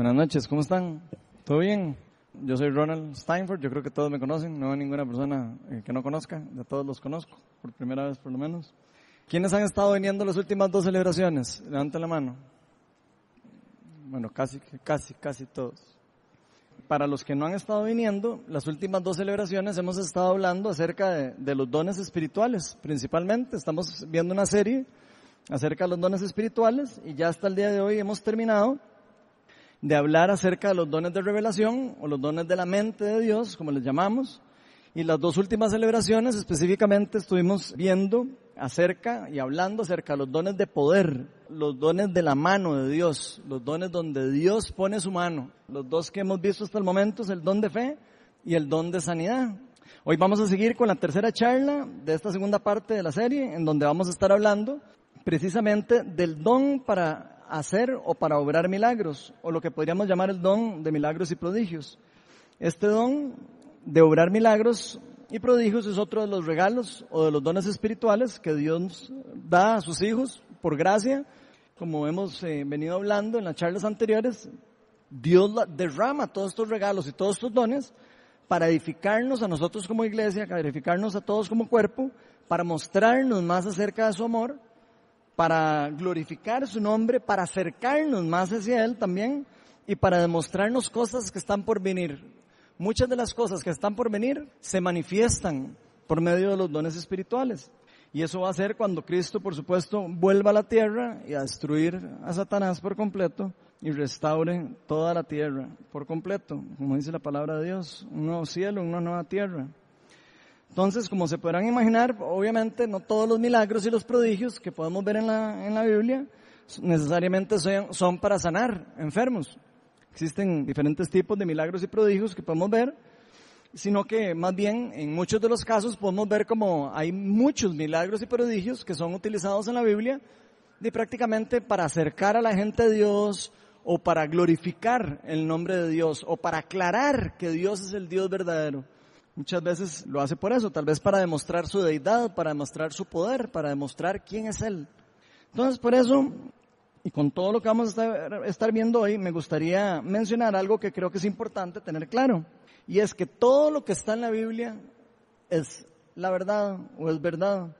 Buenas noches, ¿cómo están? ¿Todo bien? Yo soy Ronald Steinford, yo creo que todos me conocen, no hay ninguna persona eh, que no conozca, de todos los conozco, por primera vez por lo menos. ¿Quiénes han estado viniendo las últimas dos celebraciones? Levanten la mano. Bueno, casi, casi, casi todos. Para los que no han estado viniendo, las últimas dos celebraciones hemos estado hablando acerca de, de los dones espirituales, principalmente. Estamos viendo una serie acerca de los dones espirituales y ya hasta el día de hoy hemos terminado de hablar acerca de los dones de revelación o los dones de la mente de Dios, como les llamamos. Y las dos últimas celebraciones específicamente estuvimos viendo acerca y hablando acerca de los dones de poder, los dones de la mano de Dios, los dones donde Dios pone su mano. Los dos que hemos visto hasta el momento es el don de fe y el don de sanidad. Hoy vamos a seguir con la tercera charla de esta segunda parte de la serie, en donde vamos a estar hablando precisamente del don para hacer o para obrar milagros, o lo que podríamos llamar el don de milagros y prodigios. Este don de obrar milagros y prodigios es otro de los regalos o de los dones espirituales que Dios da a sus hijos por gracia. Como hemos eh, venido hablando en las charlas anteriores, Dios derrama todos estos regalos y todos estos dones para edificarnos a nosotros como iglesia, para edificarnos a todos como cuerpo, para mostrarnos más acerca de su amor para glorificar su nombre, para acercarnos más hacia Él también y para demostrarnos cosas que están por venir. Muchas de las cosas que están por venir se manifiestan por medio de los dones espirituales. Y eso va a ser cuando Cristo, por supuesto, vuelva a la tierra y a destruir a Satanás por completo y restaure toda la tierra por completo, como dice la palabra de Dios, un nuevo cielo, una nueva tierra. Entonces, como se podrán imaginar, obviamente no todos los milagros y los prodigios que podemos ver en la, en la Biblia necesariamente son, son para sanar enfermos. Existen diferentes tipos de milagros y prodigios que podemos ver, sino que más bien en muchos de los casos podemos ver como hay muchos milagros y prodigios que son utilizados en la Biblia de prácticamente para acercar a la gente a Dios o para glorificar el nombre de Dios o para aclarar que Dios es el Dios verdadero. Muchas veces lo hace por eso, tal vez para demostrar su deidad, para demostrar su poder, para demostrar quién es Él. Entonces, por eso, y con todo lo que vamos a estar, viendo hoy, me gustaría mencionar algo que creo que es importante tener claro. Y es que todo lo que está en la Biblia es la verdad o es verdad.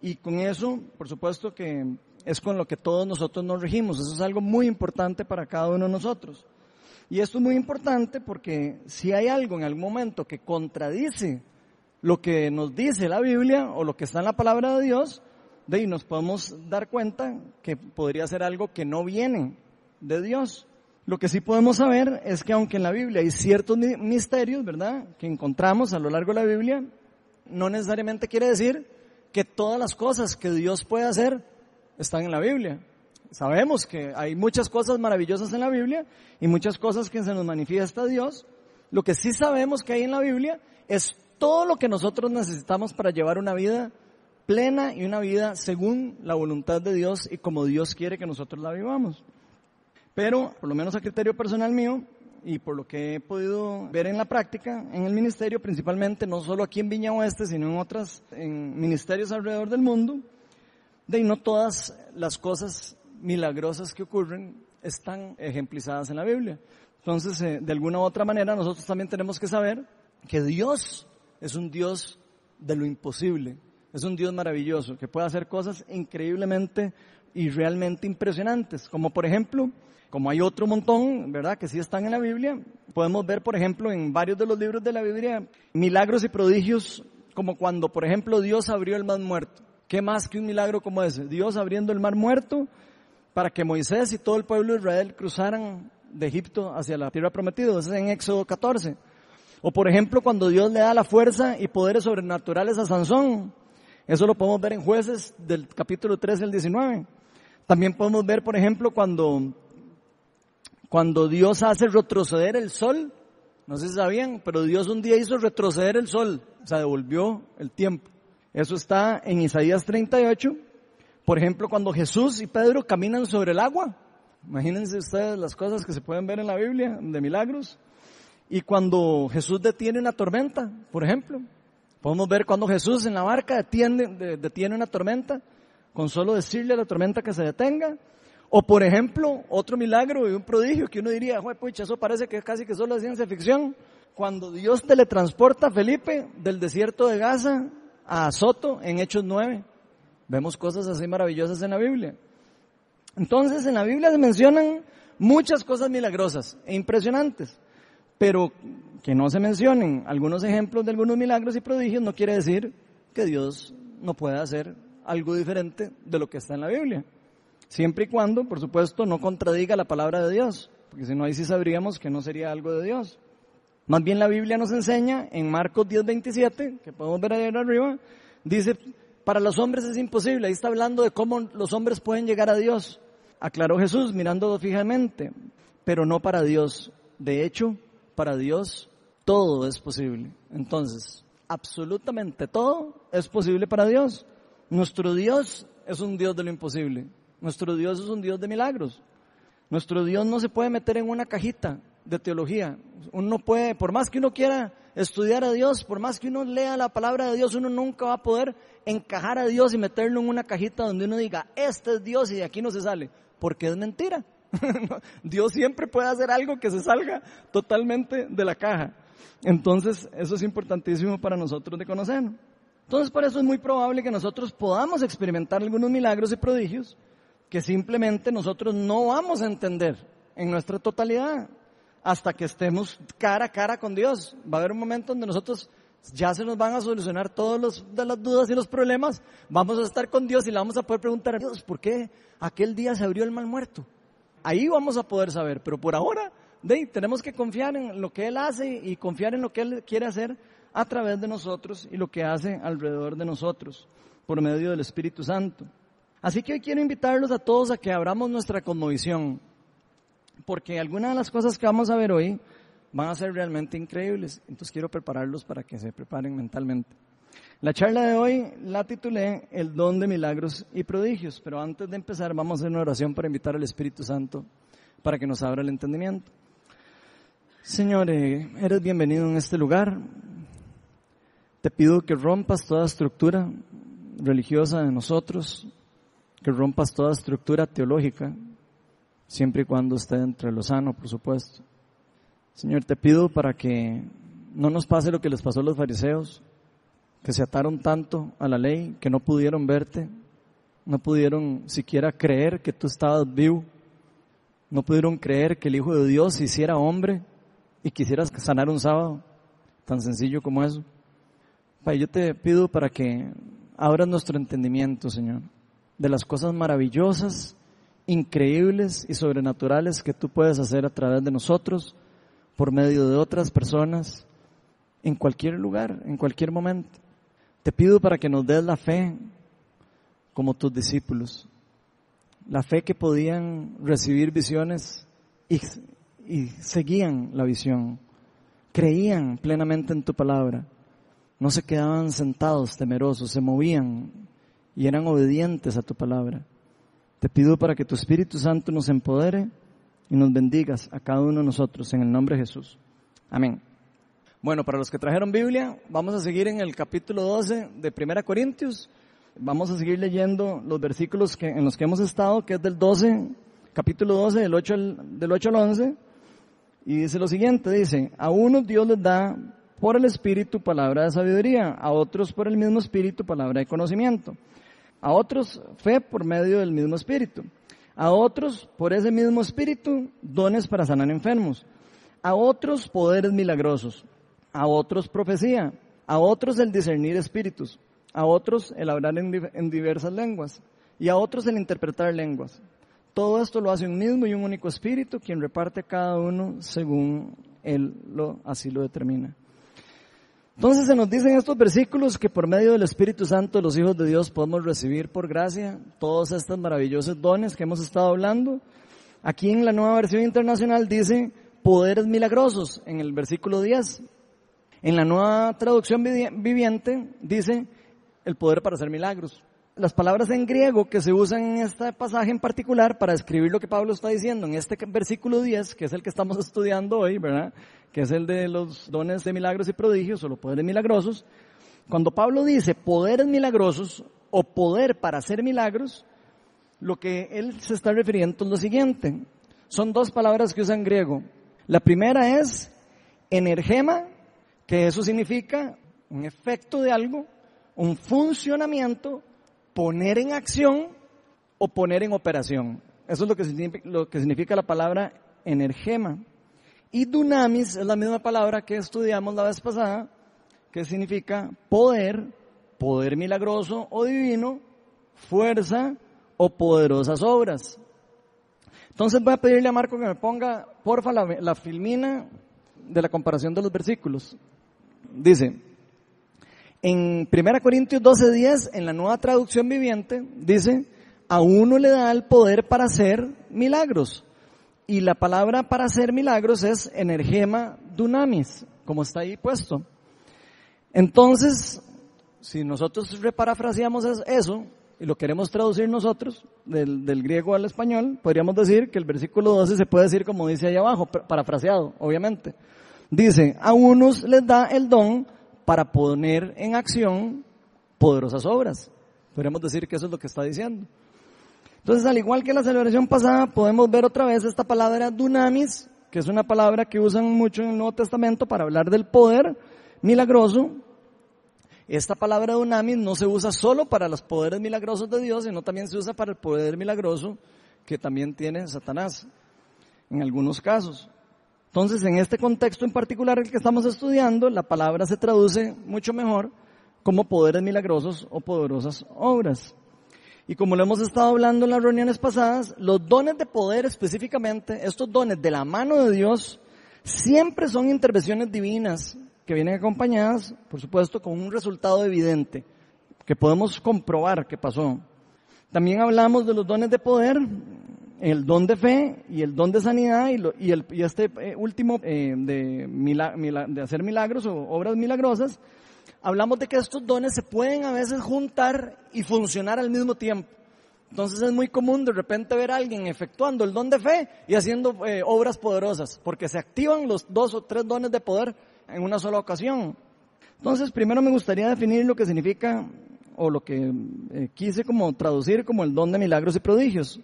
Y con eso, por supuesto que es con lo que todos nosotros nos regimos. Eso es algo muy importante para cada uno de nosotros. Y esto es muy importante porque si hay algo en algún momento que contradice lo que nos dice la Biblia o lo que está en la palabra de Dios, de ahí nos podemos dar cuenta que podría ser algo que no viene de Dios. Lo que sí podemos saber es que aunque en la Biblia hay ciertos misterios, ¿verdad?, que encontramos a lo largo de la Biblia, no necesariamente quiere decir que todas las cosas que Dios puede hacer están en la Biblia. Sabemos que hay muchas cosas maravillosas en la Biblia y muchas cosas que se nos manifiesta Dios. Lo que sí sabemos que hay en la Biblia es todo lo que nosotros necesitamos para llevar una vida plena y una vida según la voluntad de Dios y como Dios quiere que nosotros la vivamos. Pero, por lo menos a criterio personal mío, y por lo que he podido ver en la práctica, en el ministerio, principalmente, no solo aquí en Viña Oeste, sino en otras, en ministerios alrededor del mundo, de no todas las cosas milagrosas que ocurren están ejemplizadas en la Biblia. Entonces, eh, de alguna u otra manera, nosotros también tenemos que saber que Dios es un Dios de lo imposible, es un Dios maravilloso, que puede hacer cosas increíblemente y realmente impresionantes, como por ejemplo, como hay otro montón, ¿verdad?, que sí están en la Biblia, podemos ver, por ejemplo, en varios de los libros de la Biblia, milagros y prodigios, como cuando, por ejemplo, Dios abrió el mar muerto. ¿Qué más que un milagro como ese? Dios abriendo el mar muerto para que Moisés y todo el pueblo de Israel cruzaran de Egipto hacia la tierra prometida. Eso es en Éxodo 14. O por ejemplo, cuando Dios le da la fuerza y poderes sobrenaturales a Sansón. Eso lo podemos ver en jueces del capítulo 13 al 19. También podemos ver, por ejemplo, cuando, cuando Dios hace retroceder el sol. No sé si sabían, pero Dios un día hizo retroceder el sol. O sea, devolvió el tiempo. Eso está en Isaías 38 por ejemplo, cuando Jesús y Pedro caminan sobre el agua. Imagínense ustedes las cosas que se pueden ver en la Biblia de milagros. Y cuando Jesús detiene una tormenta, por ejemplo. Podemos ver cuando Jesús en la barca detiene, detiene una tormenta, con solo decirle a la tormenta que se detenga. O por ejemplo, otro milagro y un prodigio que uno diría, pucha, eso parece que es casi que solo es ciencia ficción. Cuando Dios teletransporta a Felipe del desierto de Gaza a Soto en Hechos 9. Vemos cosas así maravillosas en la Biblia. Entonces, en la Biblia se mencionan muchas cosas milagrosas e impresionantes, pero que no se mencionen algunos ejemplos de algunos milagros y prodigios no quiere decir que Dios no pueda hacer algo diferente de lo que está en la Biblia. Siempre y cuando, por supuesto, no contradiga la palabra de Dios, porque si no, ahí sí sabríamos que no sería algo de Dios. Más bien la Biblia nos enseña en Marcos 10:27, que podemos ver ahí arriba, dice, para los hombres es imposible, ahí está hablando de cómo los hombres pueden llegar a Dios. Aclaró Jesús mirándolo fijamente, pero no para Dios. De hecho, para Dios todo es posible. Entonces, absolutamente todo es posible para Dios. Nuestro Dios es un Dios de lo imposible. Nuestro Dios es un Dios de milagros. Nuestro Dios no se puede meter en una cajita de teología. Uno puede, por más que uno quiera estudiar a Dios, por más que uno lea la palabra de Dios, uno nunca va a poder encajar a Dios y meterlo en una cajita donde uno diga, este es Dios y de aquí no se sale, porque es mentira. Dios siempre puede hacer algo que se salga totalmente de la caja. Entonces, eso es importantísimo para nosotros de conocer. Entonces, por eso es muy probable que nosotros podamos experimentar algunos milagros y prodigios que simplemente nosotros no vamos a entender en nuestra totalidad hasta que estemos cara a cara con Dios. Va a haber un momento donde nosotros ya se nos van a solucionar todas las dudas y los problemas. Vamos a estar con Dios y le vamos a poder preguntar a Dios, ¿por qué aquel día se abrió el mal muerto? Ahí vamos a poder saber, pero por ahora de, tenemos que confiar en lo que Él hace y confiar en lo que Él quiere hacer a través de nosotros y lo que hace alrededor de nosotros por medio del Espíritu Santo. Así que hoy quiero invitarlos a todos a que abramos nuestra conmovisión porque algunas de las cosas que vamos a ver hoy van a ser realmente increíbles. Entonces quiero prepararlos para que se preparen mentalmente. La charla de hoy la titulé El don de milagros y prodigios, pero antes de empezar vamos a hacer una oración para invitar al Espíritu Santo para que nos abra el entendimiento. Señor, eh, eres bienvenido en este lugar. Te pido que rompas toda estructura religiosa de nosotros, que rompas toda estructura teológica, siempre y cuando esté entre lo sano, por supuesto. Señor, te pido para que no nos pase lo que les pasó a los fariseos, que se ataron tanto a la ley que no pudieron verte, no pudieron siquiera creer que tú estabas vivo, no pudieron creer que el Hijo de Dios hiciera hombre y quisieras sanar un sábado, tan sencillo como eso. yo te pido para que abras nuestro entendimiento, Señor, de las cosas maravillosas increíbles y sobrenaturales que tú puedes hacer a través de nosotros, por medio de otras personas, en cualquier lugar, en cualquier momento. Te pido para que nos des la fe como tus discípulos, la fe que podían recibir visiones y, y seguían la visión, creían plenamente en tu palabra, no se quedaban sentados temerosos, se movían y eran obedientes a tu palabra. Te pido para que tu Espíritu Santo nos empodere y nos bendigas a cada uno de nosotros en el nombre de Jesús. Amén. Bueno, para los que trajeron Biblia, vamos a seguir en el capítulo 12 de Primera Corintios. Vamos a seguir leyendo los versículos que, en los que hemos estado, que es del 12, capítulo 12, del 8 al, del 8 al 11. Y dice lo siguiente, dice, a unos Dios les da por el Espíritu palabra de sabiduría, a otros por el mismo Espíritu palabra de conocimiento a otros fe por medio del mismo espíritu, a otros por ese mismo espíritu dones para sanar enfermos, a otros poderes milagrosos, a otros profecía, a otros el discernir espíritus, a otros el hablar en, diversas lenguas. Y a otros el interpretar lenguas. Todo esto lo hace un mismo y un único espíritu quien reparte cada uno según él lo, así lo determina. Entonces se nos dicen estos versículos que por medio del Espíritu Santo los hijos de Dios podemos recibir por gracia todos estos maravillosos dones que hemos estado hablando. Aquí en la nueva versión internacional dice poderes milagrosos en el versículo 10. En la nueva traducción viviente dice el poder para hacer milagros. Las palabras en griego que se usan en este pasaje en particular para escribir lo que Pablo está diciendo en este versículo 10, que es el que estamos estudiando hoy, ¿verdad? que es el de los dones de milagros y prodigios o los poderes milagrosos, cuando Pablo dice poderes milagrosos o poder para hacer milagros, lo que él se está refiriendo es lo siguiente. Son dos palabras que usa en griego. La primera es energema, que eso significa un efecto de algo, un funcionamiento, poner en acción o poner en operación. Eso es lo que significa, lo que significa la palabra energema. Y dunamis es la misma palabra que estudiamos la vez pasada, que significa poder, poder milagroso o divino, fuerza o poderosas obras. Entonces voy a pedirle a Marco que me ponga, porfa, la, la filmina de la comparación de los versículos. Dice, en 1 Corintios 12:10, en la nueva traducción viviente, dice, a uno le da el poder para hacer milagros. Y la palabra para hacer milagros es energema dunamis, como está ahí puesto. Entonces, si nosotros reparafraseamos eso y lo queremos traducir nosotros del, del, griego al español, podríamos decir que el versículo 12 se puede decir como dice ahí abajo, parafraseado, obviamente. Dice, a unos les da el don para poner en acción poderosas obras. Podríamos decir que eso es lo que está diciendo. Entonces, al igual que la celebración pasada, podemos ver otra vez esta palabra dunamis, que es una palabra que usan mucho en el Nuevo Testamento para hablar del poder milagroso. Esta palabra dunamis no se usa solo para los poderes milagrosos de Dios, sino también se usa para el poder milagroso que también tiene Satanás, en algunos casos. Entonces, en este contexto en particular el que estamos estudiando, la palabra se traduce mucho mejor como poderes milagrosos o poderosas obras. Y como lo hemos estado hablando en las reuniones pasadas, los dones de poder específicamente, estos dones de la mano de Dios, siempre son intervenciones divinas que vienen acompañadas, por supuesto, con un resultado evidente, que podemos comprobar que pasó. También hablamos de los dones de poder, el don de fe y el don de sanidad y, este eh, último eh, de, de hacer milagros o obras milagrosas, hablamos de que estos dones se pueden a veces juntar y funcionar al mismo tiempo. Entonces es muy común de repente ver a alguien efectuando el don de fe y haciendo eh, obras poderosas, porque se activan los dos o tres dones de poder en una sola ocasión. Entonces primero me gustaría definir lo que significa o lo que eh, quise como traducir como el don de milagros y prodigios.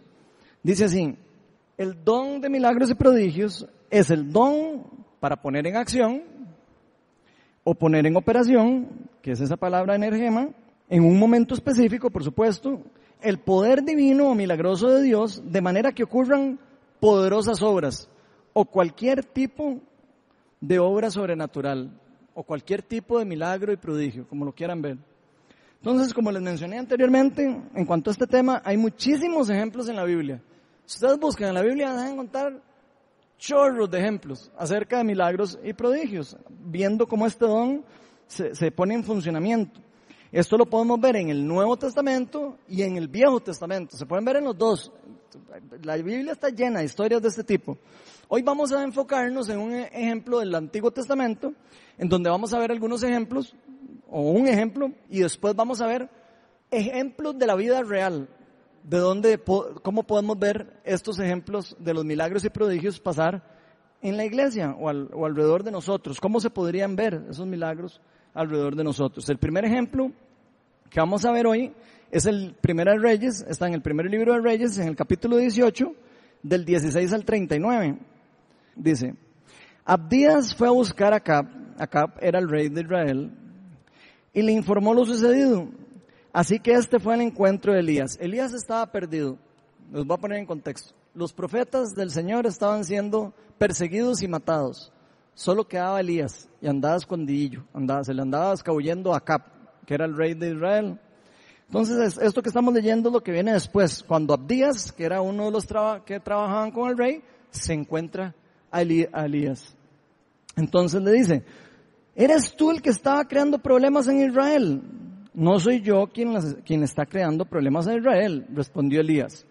Dice así, el don de milagros y prodigios es el don para poner en acción o poner en operación, que es esa palabra energema, en un momento específico, por supuesto, el poder divino o milagroso de Dios, de manera que ocurran poderosas obras o cualquier tipo de obra sobrenatural o cualquier tipo de milagro y prodigio, como lo quieran ver. Entonces, como les mencioné anteriormente, en cuanto a este tema, hay muchísimos ejemplos en la Biblia. Si ustedes buscan en la Biblia, van a encontrar chorros de ejemplos acerca de milagros y prodigios, viendo cómo este don se, se, pone en funcionamiento. Esto lo podemos ver en el Nuevo Testamento y en el Viejo Testamento. Se pueden ver en los dos. La Biblia está llena de historias de este tipo. Hoy vamos a enfocarnos en un ejemplo del Antiguo Testamento, en donde vamos a ver algunos ejemplos, o un ejemplo, y después vamos a ver ejemplos de la vida real, de dónde, cómo podemos ver estos ejemplos de los milagros y prodigios pasar en la iglesia o, o alrededor de nosotros. ¿Cómo se podrían ver esos milagros alrededor de nosotros? El primer ejemplo que vamos a ver hoy es el primero de Reyes, está en el primer libro de Reyes, en el capítulo 18, del 16 al 39. Dice, Abdías fue a buscar a Acab, Acab era el rey de Israel, y le informó lo sucedido. Así que este fue el encuentro de Elías. Elías estaba perdido. Los voy a poner en contexto. Los profetas del Señor estaban siendo perseguidos y matados. Solo quedaba Elías y andaba escondidillo. Andaba, se le andaba escabullendo a Cap, que era el rey de Israel. Entonces, esto que estamos leyendo es lo que viene después. Cuando Abdías, que era uno de los que trabajaban con el rey, se encuentra a, a Elías. Entonces le dice, ¿eres tú el que estaba creando problemas en Israel? No soy yo quien, está creando problemas a Israel, respondió Elías.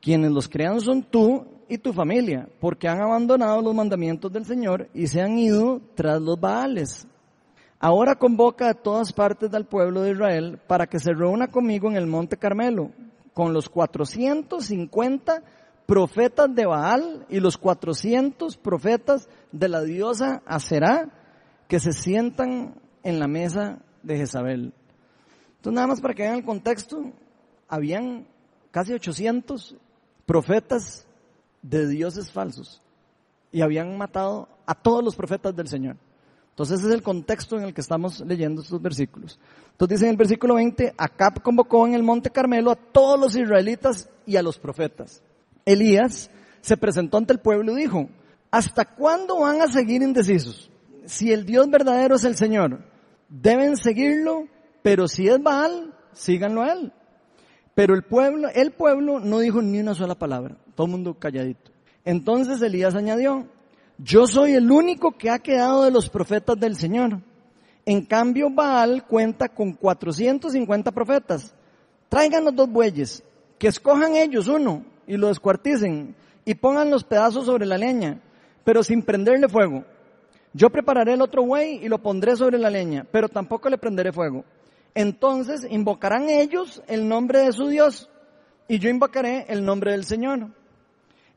Quienes los crean son tú y tu familia, porque han abandonado los mandamientos del Señor y se han ido tras los Baales. Ahora convoca a todas partes del pueblo de Israel para que se reúna conmigo en el monte Carmelo, con los 450 profetas de Baal y los 400 profetas de la diosa Aserá que se sientan en la mesa de Jezabel. Entonces, nada más para que vean el contexto, habían casi 800 profetas de dioses falsos y habían matado a todos los profetas del Señor. Entonces ese es el contexto en el que estamos leyendo estos versículos. Entonces dice en el versículo 20, Acab convocó en el monte Carmelo a todos los israelitas y a los profetas. Elías se presentó ante el pueblo y dijo, ¿hasta cuándo van a seguir indecisos? Si el Dios verdadero es el Señor, deben seguirlo, pero si es Baal, síganlo a él. Pero el pueblo, el pueblo no dijo ni una sola palabra, todo el mundo calladito. Entonces Elías añadió, yo soy el único que ha quedado de los profetas del Señor. En cambio, Baal cuenta con 450 profetas. Traigan los dos bueyes, que escojan ellos uno y lo descuarticen y pongan los pedazos sobre la leña, pero sin prenderle fuego. Yo prepararé el otro buey y lo pondré sobre la leña, pero tampoco le prenderé fuego. Entonces invocarán ellos el nombre de su Dios y yo invocaré el nombre del Señor.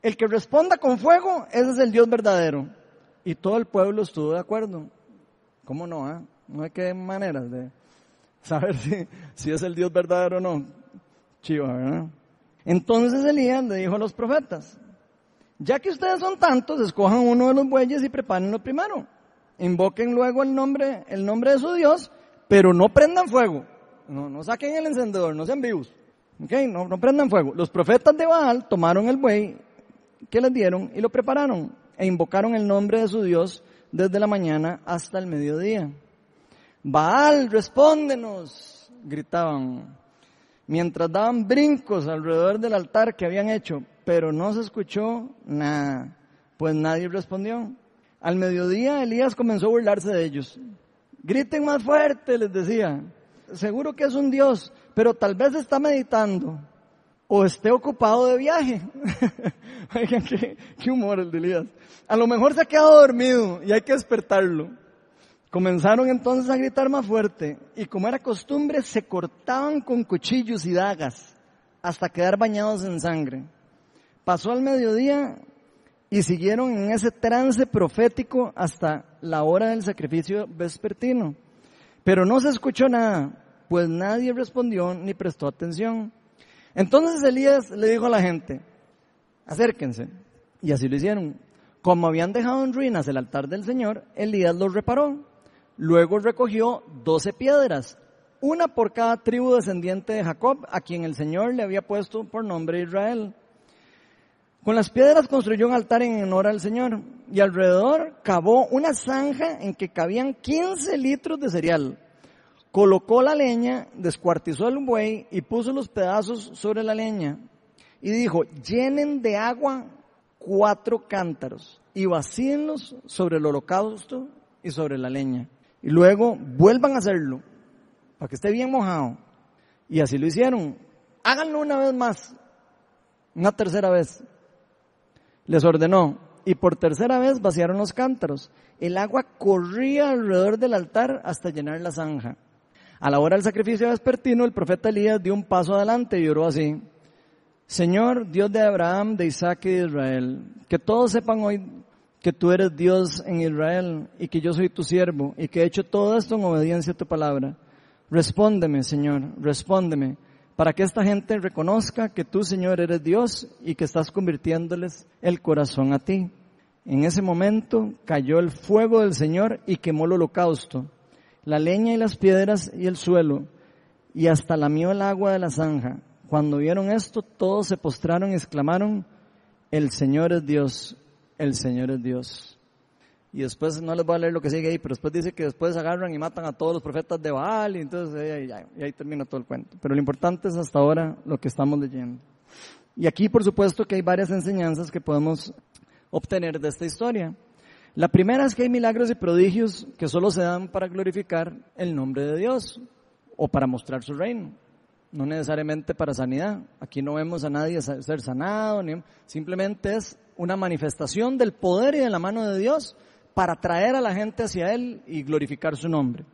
El que responda con fuego, ese es el Dios verdadero. Y todo el pueblo estuvo de acuerdo. ¿Cómo no? Ah? No hay que maneras de saber si, si es el Dios verdadero o no. Chiva, ¿verdad? Entonces Elías le dijo a los profetas, ya que ustedes son tantos, escojan uno de los bueyes y prepárenlo primero. Invoquen luego el nombre, el nombre de su Dios pero no prendan fuego. No, no saquen el encendedor, no sean vivos. Okay, no, no prendan fuego. Los profetas de Baal tomaron el buey que les dieron y lo prepararon e invocaron el nombre de su Dios desde la mañana hasta el mediodía. Baal, respóndenos, gritaban, mientras daban brincos alrededor del altar que habían hecho, pero no se escuchó nada, pues nadie respondió. Al mediodía Elías comenzó a burlarse de ellos. Griten más fuerte, les decía. Seguro que es un Dios, pero tal vez está meditando o esté ocupado de viaje. Oigan, qué, humor el de Elías. A lo mejor se ha quedado dormido y hay que despertarlo. Comenzaron entonces a gritar más fuerte y como era costumbre se cortaban con cuchillos y dagas hasta quedar bañados en sangre. Pasó al mediodía y siguieron en ese trance profético hasta la hora del sacrificio vespertino. Pero no se escuchó nada, pues nadie respondió ni prestó atención. Entonces Elías le dijo a la gente, acérquense. Y así lo hicieron. Como habían dejado en ruinas el altar del Señor, Elías los reparó. Luego recogió doce piedras, una por cada tribu descendiente de Jacob, a quien el Señor le había puesto por nombre Israel. Con las piedras construyó un altar en honor al Señor y alrededor cavó una zanja en que cabían 15 litros de cereal. Colocó la leña, descuartizó el buey y puso los pedazos sobre la leña. Y dijo, llenen de agua cuatro cántaros y vacíenlos sobre el holocausto y sobre la leña. Y luego vuelvan a hacerlo para que esté bien mojado. Y así lo hicieron. Háganlo una vez más, una tercera vez les ordenó, y por tercera vez vaciaron los cántaros. El agua corría alrededor del altar hasta llenar la zanja. A la hora del sacrificio vespertino, el profeta Elías dio un paso adelante y oró así. Señor, Dios de Abraham, de Isaac y de Israel, que todos sepan hoy que tú eres Dios en Israel y que yo soy tu siervo y que he hecho todo esto en obediencia a tu palabra. Respóndeme, Señor, respóndeme para que esta gente reconozca que tú, Señor, eres Dios y que estás convirtiéndoles el corazón a ti. En ese momento cayó el fuego del Señor y quemó el holocausto, la leña y las piedras y el suelo, y hasta lamió el agua de la zanja. Cuando vieron esto, todos se postraron y exclamaron, el Señor es Dios, el Señor es Dios. Y después, no les voy a leer lo que sigue ahí, pero después dice que después agarran y matan a todos los profetas de Baal, y entonces ahí, y ahí termina todo el cuento. Pero lo importante es hasta ahora lo que estamos leyendo. Y aquí, por supuesto, que hay varias enseñanzas que podemos obtener de esta historia. La primera es que hay milagros y prodigios que solo se dan para glorificar el nombre de Dios o para mostrar su reino, no necesariamente para sanidad. Aquí no vemos a nadie ser sanado, ni, simplemente es una manifestación del poder y de la mano de Dios para traer a la gente hacia Él y glorificar su nombre.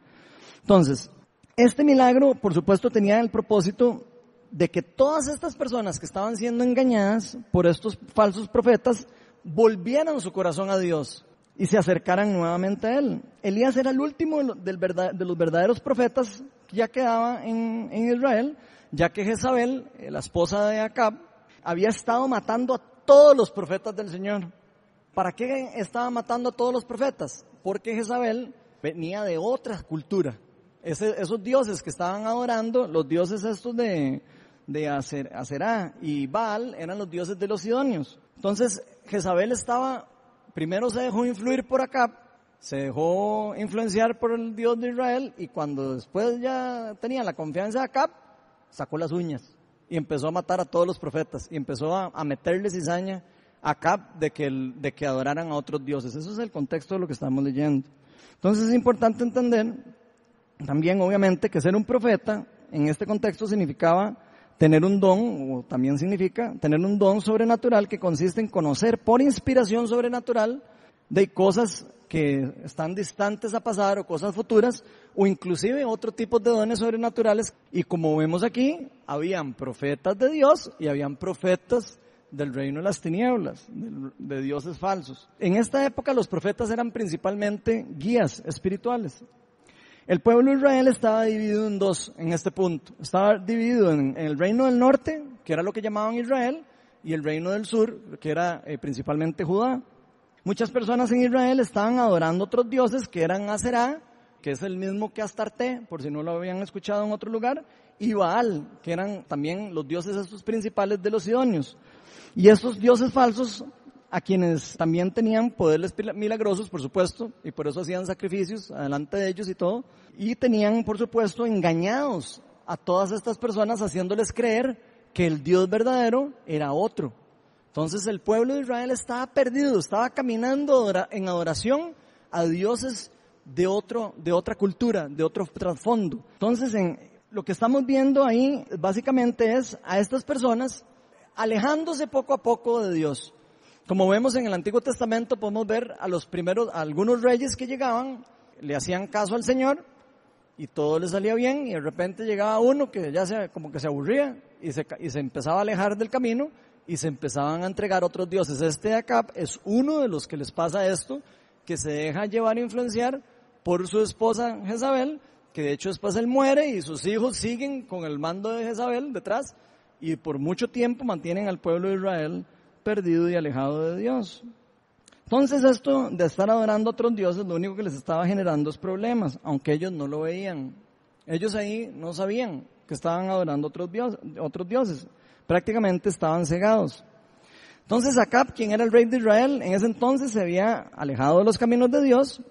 Entonces, este milagro, por supuesto, tenía el propósito de que todas estas personas que estaban siendo engañadas por estos falsos profetas volvieran su corazón a Dios y se acercaran nuevamente a Él. Elías era el último de los verdaderos profetas que ya quedaba en, Israel ya que Jezabel, eh, la esposa de Acab, había estado matando a todos los profetas del Señor. ¿Para qué estaba matando a todos los profetas? Porque Jezabel venía de otra cultura. esos dioses que estaban adorando, los dioses estos de, de Aserá y Baal, eran los dioses de los sidonios. Entonces, Jezabel estaba, primero se dejó influir por Acab, se dejó influenciar por el Dios de Israel y cuando después ya tenía la confianza de Acab, sacó las uñas y empezó a matar a todos los profetas y empezó a, a meterle cizaña a Acab de que, de que adoraran a otros dioses. Eso es el contexto de lo que estamos leyendo. Entonces es importante entender también, obviamente, que ser un profeta en este contexto significaba tener un don, o también significa tener un don sobrenatural que consiste en conocer por inspiración sobrenatural de cosas que están distantes a pasar o cosas futuras, o inclusive otro tipo de dones sobrenaturales. Y como vemos aquí, habían profetas de Dios y habían profetas del reino de las tinieblas, de dioses falsos. En esta época los profetas eran principalmente guías espirituales. El pueblo de Israel estaba dividido en dos en este punto. Estaba dividido en, el reino del norte, que era lo que llamaban Israel, y el reino del sur, que era eh, principalmente Judá. Muchas personas en Israel estaban adorando otros dioses que eran Aserá, que es el mismo que Astarte, por si no lo habían escuchado en otro lugar, y Baal, que eran también los dioses estos principales de los sidonios. Y estos dioses falsos, a quienes también tenían poderes milagrosos, por supuesto, y por eso hacían sacrificios adelante de ellos y todo, y tenían, por supuesto, engañados a todas estas personas, haciéndoles creer que el Dios verdadero era otro, entonces el pueblo de Israel estaba perdido, estaba caminando en adoración a dioses de otro, de otra cultura, de otro trasfondo. Entonces en, lo que estamos viendo ahí básicamente es a estas personas alejándose poco a poco de Dios. Como vemos en el Antiguo Testamento podemos ver a los primeros, a algunos reyes que llegaban, le hacían caso al Señor y todo les salía bien y de repente llegaba uno que ya se, como que se aburría y se empezaba a alejar del camino y se empezaban a entregar otros dioses. Este de acá es uno de los que les pasa esto, que se deja llevar e influenciar por su esposa Jezabel, que de hecho después él muere y sus hijos siguen con el mando de Jezabel detrás y por mucho tiempo mantienen al pueblo de Israel perdido y alejado de Dios. Entonces esto de estar adorando a otros dioses, lo único que les estaba generando es problemas, aunque ellos no lo veían. Ellos ahí no sabían que estaban adorando dioses. Otros dioses prácticamente estaban cegados. Entonces Acab, quien era el rey de Israel, en ese entonces se había alejado de los caminos de Dios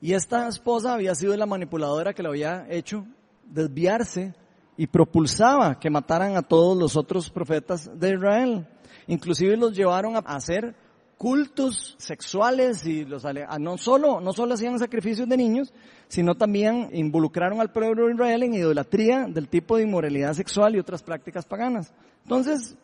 y esta esposa había sido la manipuladora que le había hecho desviarse y propulsaba que mataran a todos los otros profetas de Israel. Inclusive los llevaron a hacer cultos sexuales y los no solo no solo hacían sacrificios de niños, sino también involucraron al pueblo de Israel en idolatría del tipo de inmoralidad sexual y otras prácticas paganas. Entonces,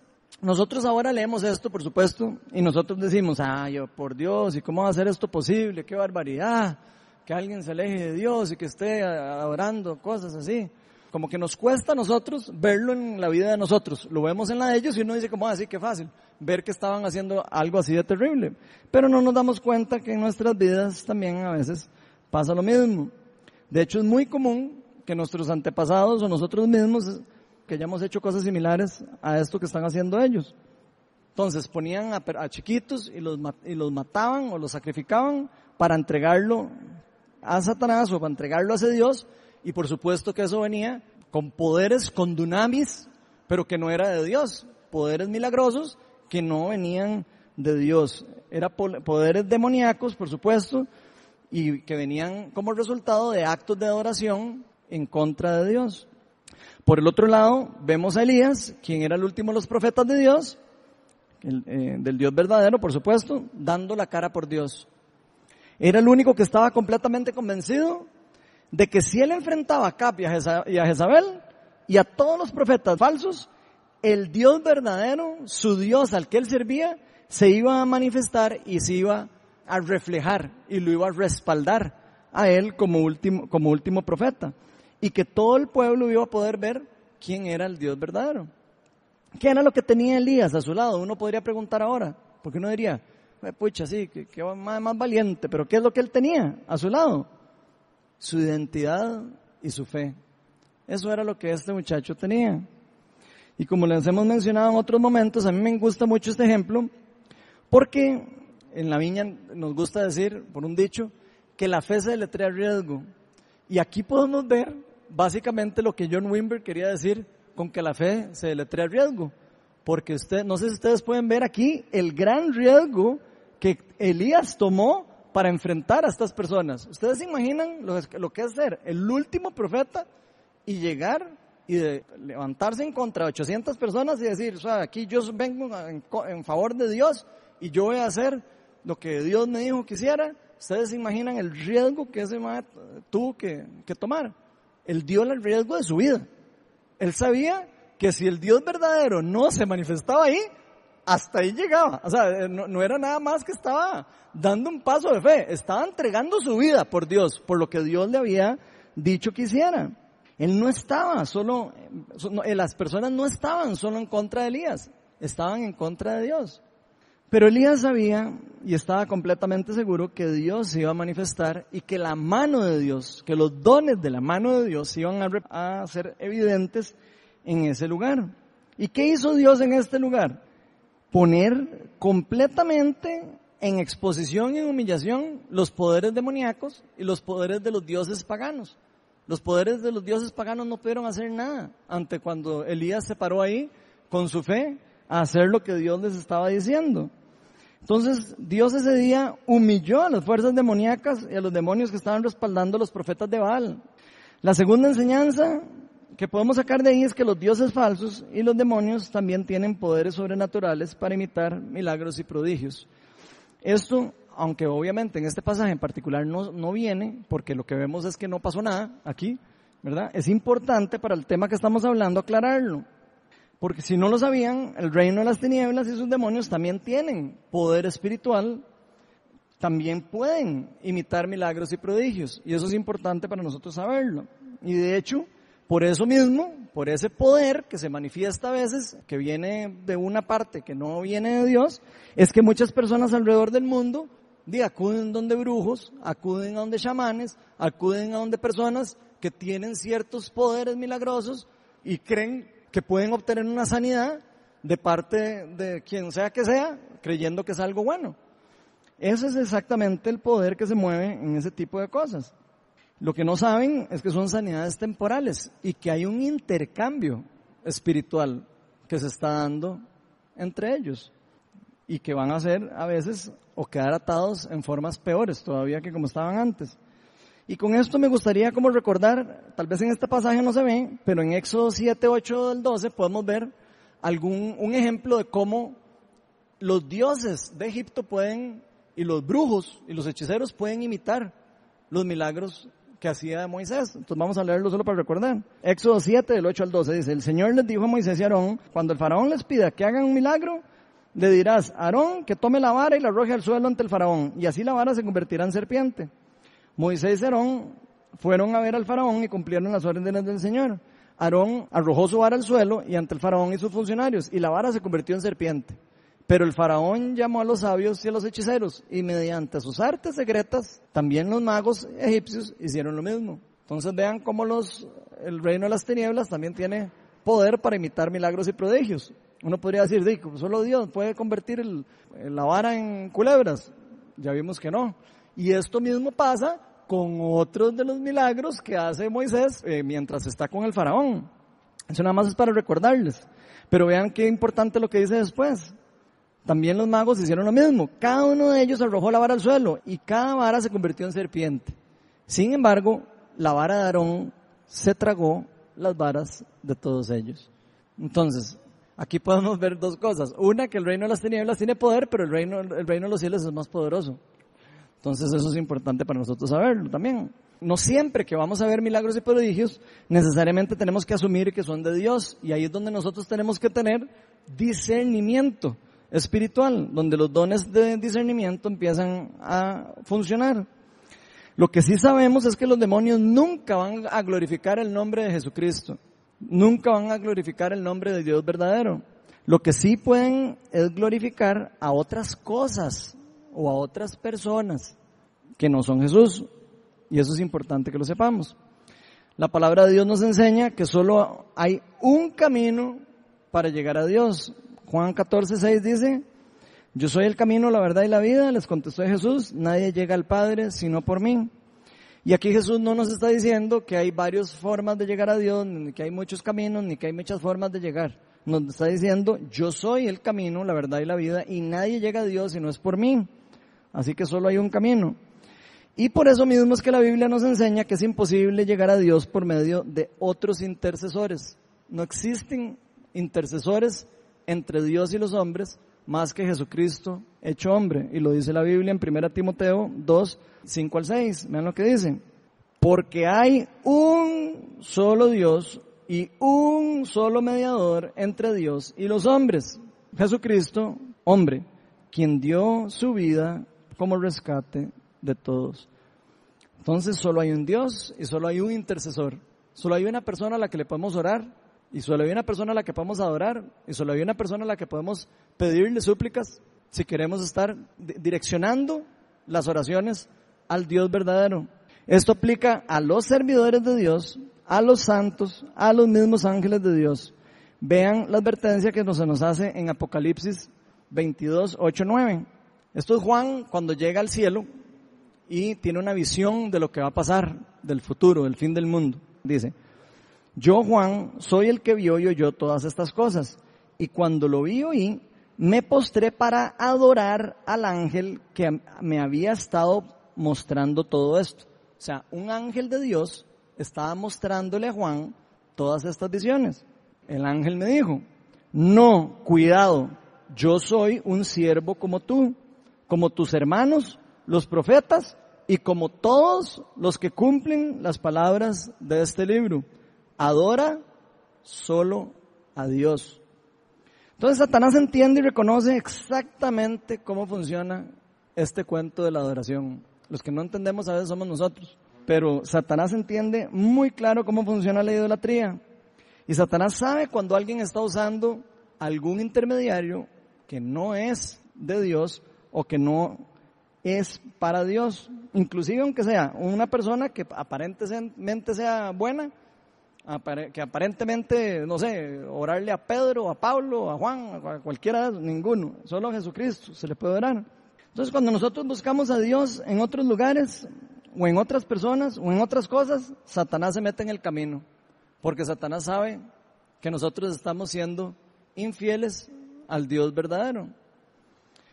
nosotros ahora leemos esto, por supuesto, y nosotros decimos, ay, yo, por Dios, ¿y cómo va a ser esto posible? ¡Qué barbaridad! Que alguien se aleje de Dios y que esté adorando cosas así como que nos cuesta a nosotros verlo en la vida de nosotros. Lo vemos en la de ellos y uno dice, como así, ah, qué fácil, ver que estaban haciendo algo así de terrible. Pero no nos damos cuenta que en nuestras vidas también a veces pasa lo mismo. De hecho, es muy común que nuestros antepasados o nosotros mismos que hayamos hecho cosas similares a esto que están haciendo ellos. Entonces ponían a, chiquitos y los, y los mataban o los sacrificaban para entregarlo a Satanás o para entregarlo a ese Dios y por supuesto que eso venía con poderes, con dunamis, pero que no era de Dios, poderes milagrosos que no venían de Dios. Eran poderes demoníacos, por supuesto, y que venían como resultado de actos de adoración en contra de Dios. Por el otro lado, vemos a Elías, quien era el último de los profetas de Dios, eh, del Dios verdadero, por supuesto, dando la cara por Dios. Era el único que estaba completamente convencido de que si él enfrentaba a Cap y a Jezabel y a todos los profetas falsos, el Dios verdadero, su Dios al que él servía, se iba a manifestar y se iba a reflejar y lo iba a respaldar a él como último, como último profeta. Y que todo el pueblo iba a poder ver quién era el Dios verdadero. ¿Qué era lo que tenía Elías a su lado? Uno podría preguntar ahora, porque uno diría, pucha, sí, que, más, más valiente, pero ¿qué es lo que él tenía a su lado? Su identidad y su fe. Eso era lo que este muchacho tenía. Y como les hemos mencionado en otros momentos, a mí me gusta mucho este ejemplo porque en la viña nos gusta decir, por un dicho, que la fe se deletrea riesgo. Y aquí podemos ver básicamente lo que John Wimber quería decir con que la fe se deletrea riesgo. Porque usted, no sé si ustedes pueden ver aquí el gran riesgo que Elías tomó para enfrentar a estas personas. ¿Ustedes imaginan lo, que es ser el último profeta y llegar y levantarse en contra de 800 personas y decir, o sea, aquí yo vengo en, favor de Dios y yo voy a hacer lo que Dios me dijo que hiciera? ¿Ustedes imaginan el riesgo que ese tuvo que, que tomar? Él dio el riesgo de su vida. Él sabía que si el Dios verdadero no se manifestaba ahí, hasta ahí llegaba. O sea, eh, no, era nada más que estaba dando un paso de fe, estaba entregando su vida por Dios, por lo que Dios le había dicho que hiciera. Él no estaba solo, eh, las personas no estaban solo en contra de Elías, estaban en contra de Dios. Pero Elías sabía y estaba completamente seguro que Dios se iba a manifestar y que la mano de Dios, que los dones de la mano de Dios iban a, a ser evidentes en ese lugar. ¿Y qué hizo Dios en este lugar? Poner completamente en exposición y en humillación los poderes demoníacos y los poderes de los dioses paganos. Los poderes de los dioses paganos no pudieron hacer nada ante cuando Elías se paró ahí con su fe a hacer lo que Dios les estaba diciendo. Entonces Dios ese día humilló a las fuerzas demoníacas y a los demonios que estaban respaldando a los profetas de Baal. La segunda enseñanza que podemos sacar de ahí es que los dioses falsos y los demonios también tienen poderes sobrenaturales para imitar milagros y prodigios. Esto, aunque obviamente en este pasaje en particular no, no viene, porque lo que vemos es que no pasó nada aquí, ¿verdad? Es importante para el tema que estamos hablando aclararlo. Porque si no lo sabían, el reino de las tinieblas y sus demonios también tienen poder espiritual, también pueden imitar milagros y prodigios. Y eso es importante para nosotros saberlo. Y de hecho, por eso mismo, por ese poder que se manifiesta a veces, que viene de una parte que no viene de Dios, es que muchas personas alrededor del mundo de, acuden donde brujos, acuden a donde chamanes, acuden a donde personas que tienen ciertos poderes milagrosos y creen que pueden obtener una sanidad de parte de quien sea que sea, creyendo que es algo bueno. Ese es exactamente el poder que se mueve en ese tipo de cosas. Lo que no saben es que son sanidades temporales y que hay un intercambio espiritual que se está dando entre ellos y que van a ser a veces o quedar atados en formas peores todavía que como estaban antes. Y con esto me gustaría como recordar, tal vez en este pasaje no se ve, pero en Éxodo 7, 8 del 12 podemos ver algún, un ejemplo de cómo los dioses de Egipto pueden, y los brujos y los hechiceros pueden imitar los milagros que hacía Moisés. Entonces vamos a leerlo solo para recordar. Éxodo 7, del 8 al 12 dice, el Señor les dijo a Moisés y Aarón, cuando el faraón les pida que hagan un milagro, le dirás, Aarón, que tome la vara y la arroje al suelo ante el faraón, y así la vara se convertirá en serpiente. Moisés y Aarón fueron a ver al faraón y cumplieron las órdenes del Señor. Aarón arrojó su vara al suelo y ante el faraón y sus funcionarios, y la vara se convirtió en serpiente. Pero el faraón llamó a los sabios y a los hechiceros y mediante sus artes secretas, también los magos egipcios hicieron lo mismo. Entonces vean cómo los, el reino de las tinieblas también tiene poder para imitar milagros y prodigios. Uno podría decir, solo Dios puede convertir la vara en culebras. Ya vimos que no. Y esto mismo pasa con otros de los milagros que hace Moisés eh, mientras está con el faraón. Eso nada más es para recordarles. Pero vean qué importante lo que dice después. También los magos hicieron lo mismo. Cada uno de ellos arrojó la vara al suelo y cada vara se convirtió en serpiente. Sin embargo, la vara de Aarón se tragó las varas de todos ellos. Entonces, aquí podemos ver dos cosas. Una, que el reino de las tinieblas tiene poder, pero el reino, el reino de los cielos es más poderoso. Entonces, eso es importante para nosotros saberlo también. No siempre que vamos a ver milagros y prodigios, necesariamente tenemos que asumir que son de Dios. Y ahí es donde nosotros tenemos que tener discernimiento espiritual, donde los dones de discernimiento empiezan a funcionar. Lo que sí sabemos es que los demonios nunca van a glorificar el nombre de Jesucristo, nunca van a glorificar el nombre de Dios verdadero. Lo que sí pueden es glorificar a otras cosas o a otras personas que no son Jesús. Y eso es importante que lo sepamos. La palabra de Dios nos enseña que solo hay un camino para llegar a Dios. Juan 14, 6 dice, yo soy el camino, la verdad y la vida, les contestó Jesús, nadie llega al Padre sino por mí. Y aquí Jesús no nos está diciendo que hay varias formas de llegar a Dios, ni que hay muchos caminos, ni que hay muchas formas de llegar. Nos está diciendo, yo soy el camino, la verdad y la vida, y nadie llega a Dios si no es por mí. Así que solo hay un camino. Y por eso mismo es que la Biblia nos enseña que es imposible llegar a Dios por medio de otros intercesores. No existen intercesores entre Dios y los hombres más que Jesucristo hecho hombre. Y lo dice la Biblia en 1 Timoteo 2, 5 al 6. Vean lo que dice. Porque hay un solo Dios y un solo mediador entre Dios y los hombres. Jesucristo, hombre, quien dio su vida como rescate de todos. Entonces solo hay un Dios y solo hay un intercesor. Solo hay una persona a la que le podemos orar y solo hay una persona a la que podemos adorar y solo hay una persona a la que podemos pedirle súplicas si queremos estar direccionando las oraciones al Dios verdadero. Esto aplica a los servidores de Dios, a los santos, a los mismos ángeles de Dios. Vean la advertencia que se nos hace en Apocalipsis 22, 8, 9. Esto es Juan cuando llega al cielo y tiene una visión de lo que va a pasar, del futuro, del fin del mundo. Dice, yo Juan soy el que vio y oyó todas estas cosas. Y cuando lo vi y oí, me postré para adorar al ángel que me había estado mostrando todo esto. O sea, un ángel de Dios estaba mostrándole a Juan todas estas visiones. El ángel me dijo, no, cuidado, yo soy un siervo como tú, como tus hermanos, los profetas, y como todos los que cumplen las palabras de este libro. Adora solo a Dios. Entonces Satanás entiende y reconoce exactamente cómo funciona este cuento de la adoración. Los que no entendemos a veces somos nosotros, pero Satanás entiende muy claro cómo funciona la idolatría. Y Satanás sabe cuando alguien está usando algún intermediario que no es de Dios o que no es para Dios. Inclusive aunque sea una persona que aparentemente sea buena, que aparentemente, no sé, orarle a Pedro, a Pablo, a Juan, a cualquiera de ninguno, solo a Jesucristo se le puede orar. Entonces cuando nosotros buscamos a Dios en otros lugares, o en otras personas, o en otras cosas, Satanás se mete en el camino, porque Satanás sabe que nosotros estamos siendo infieles al Dios verdadero.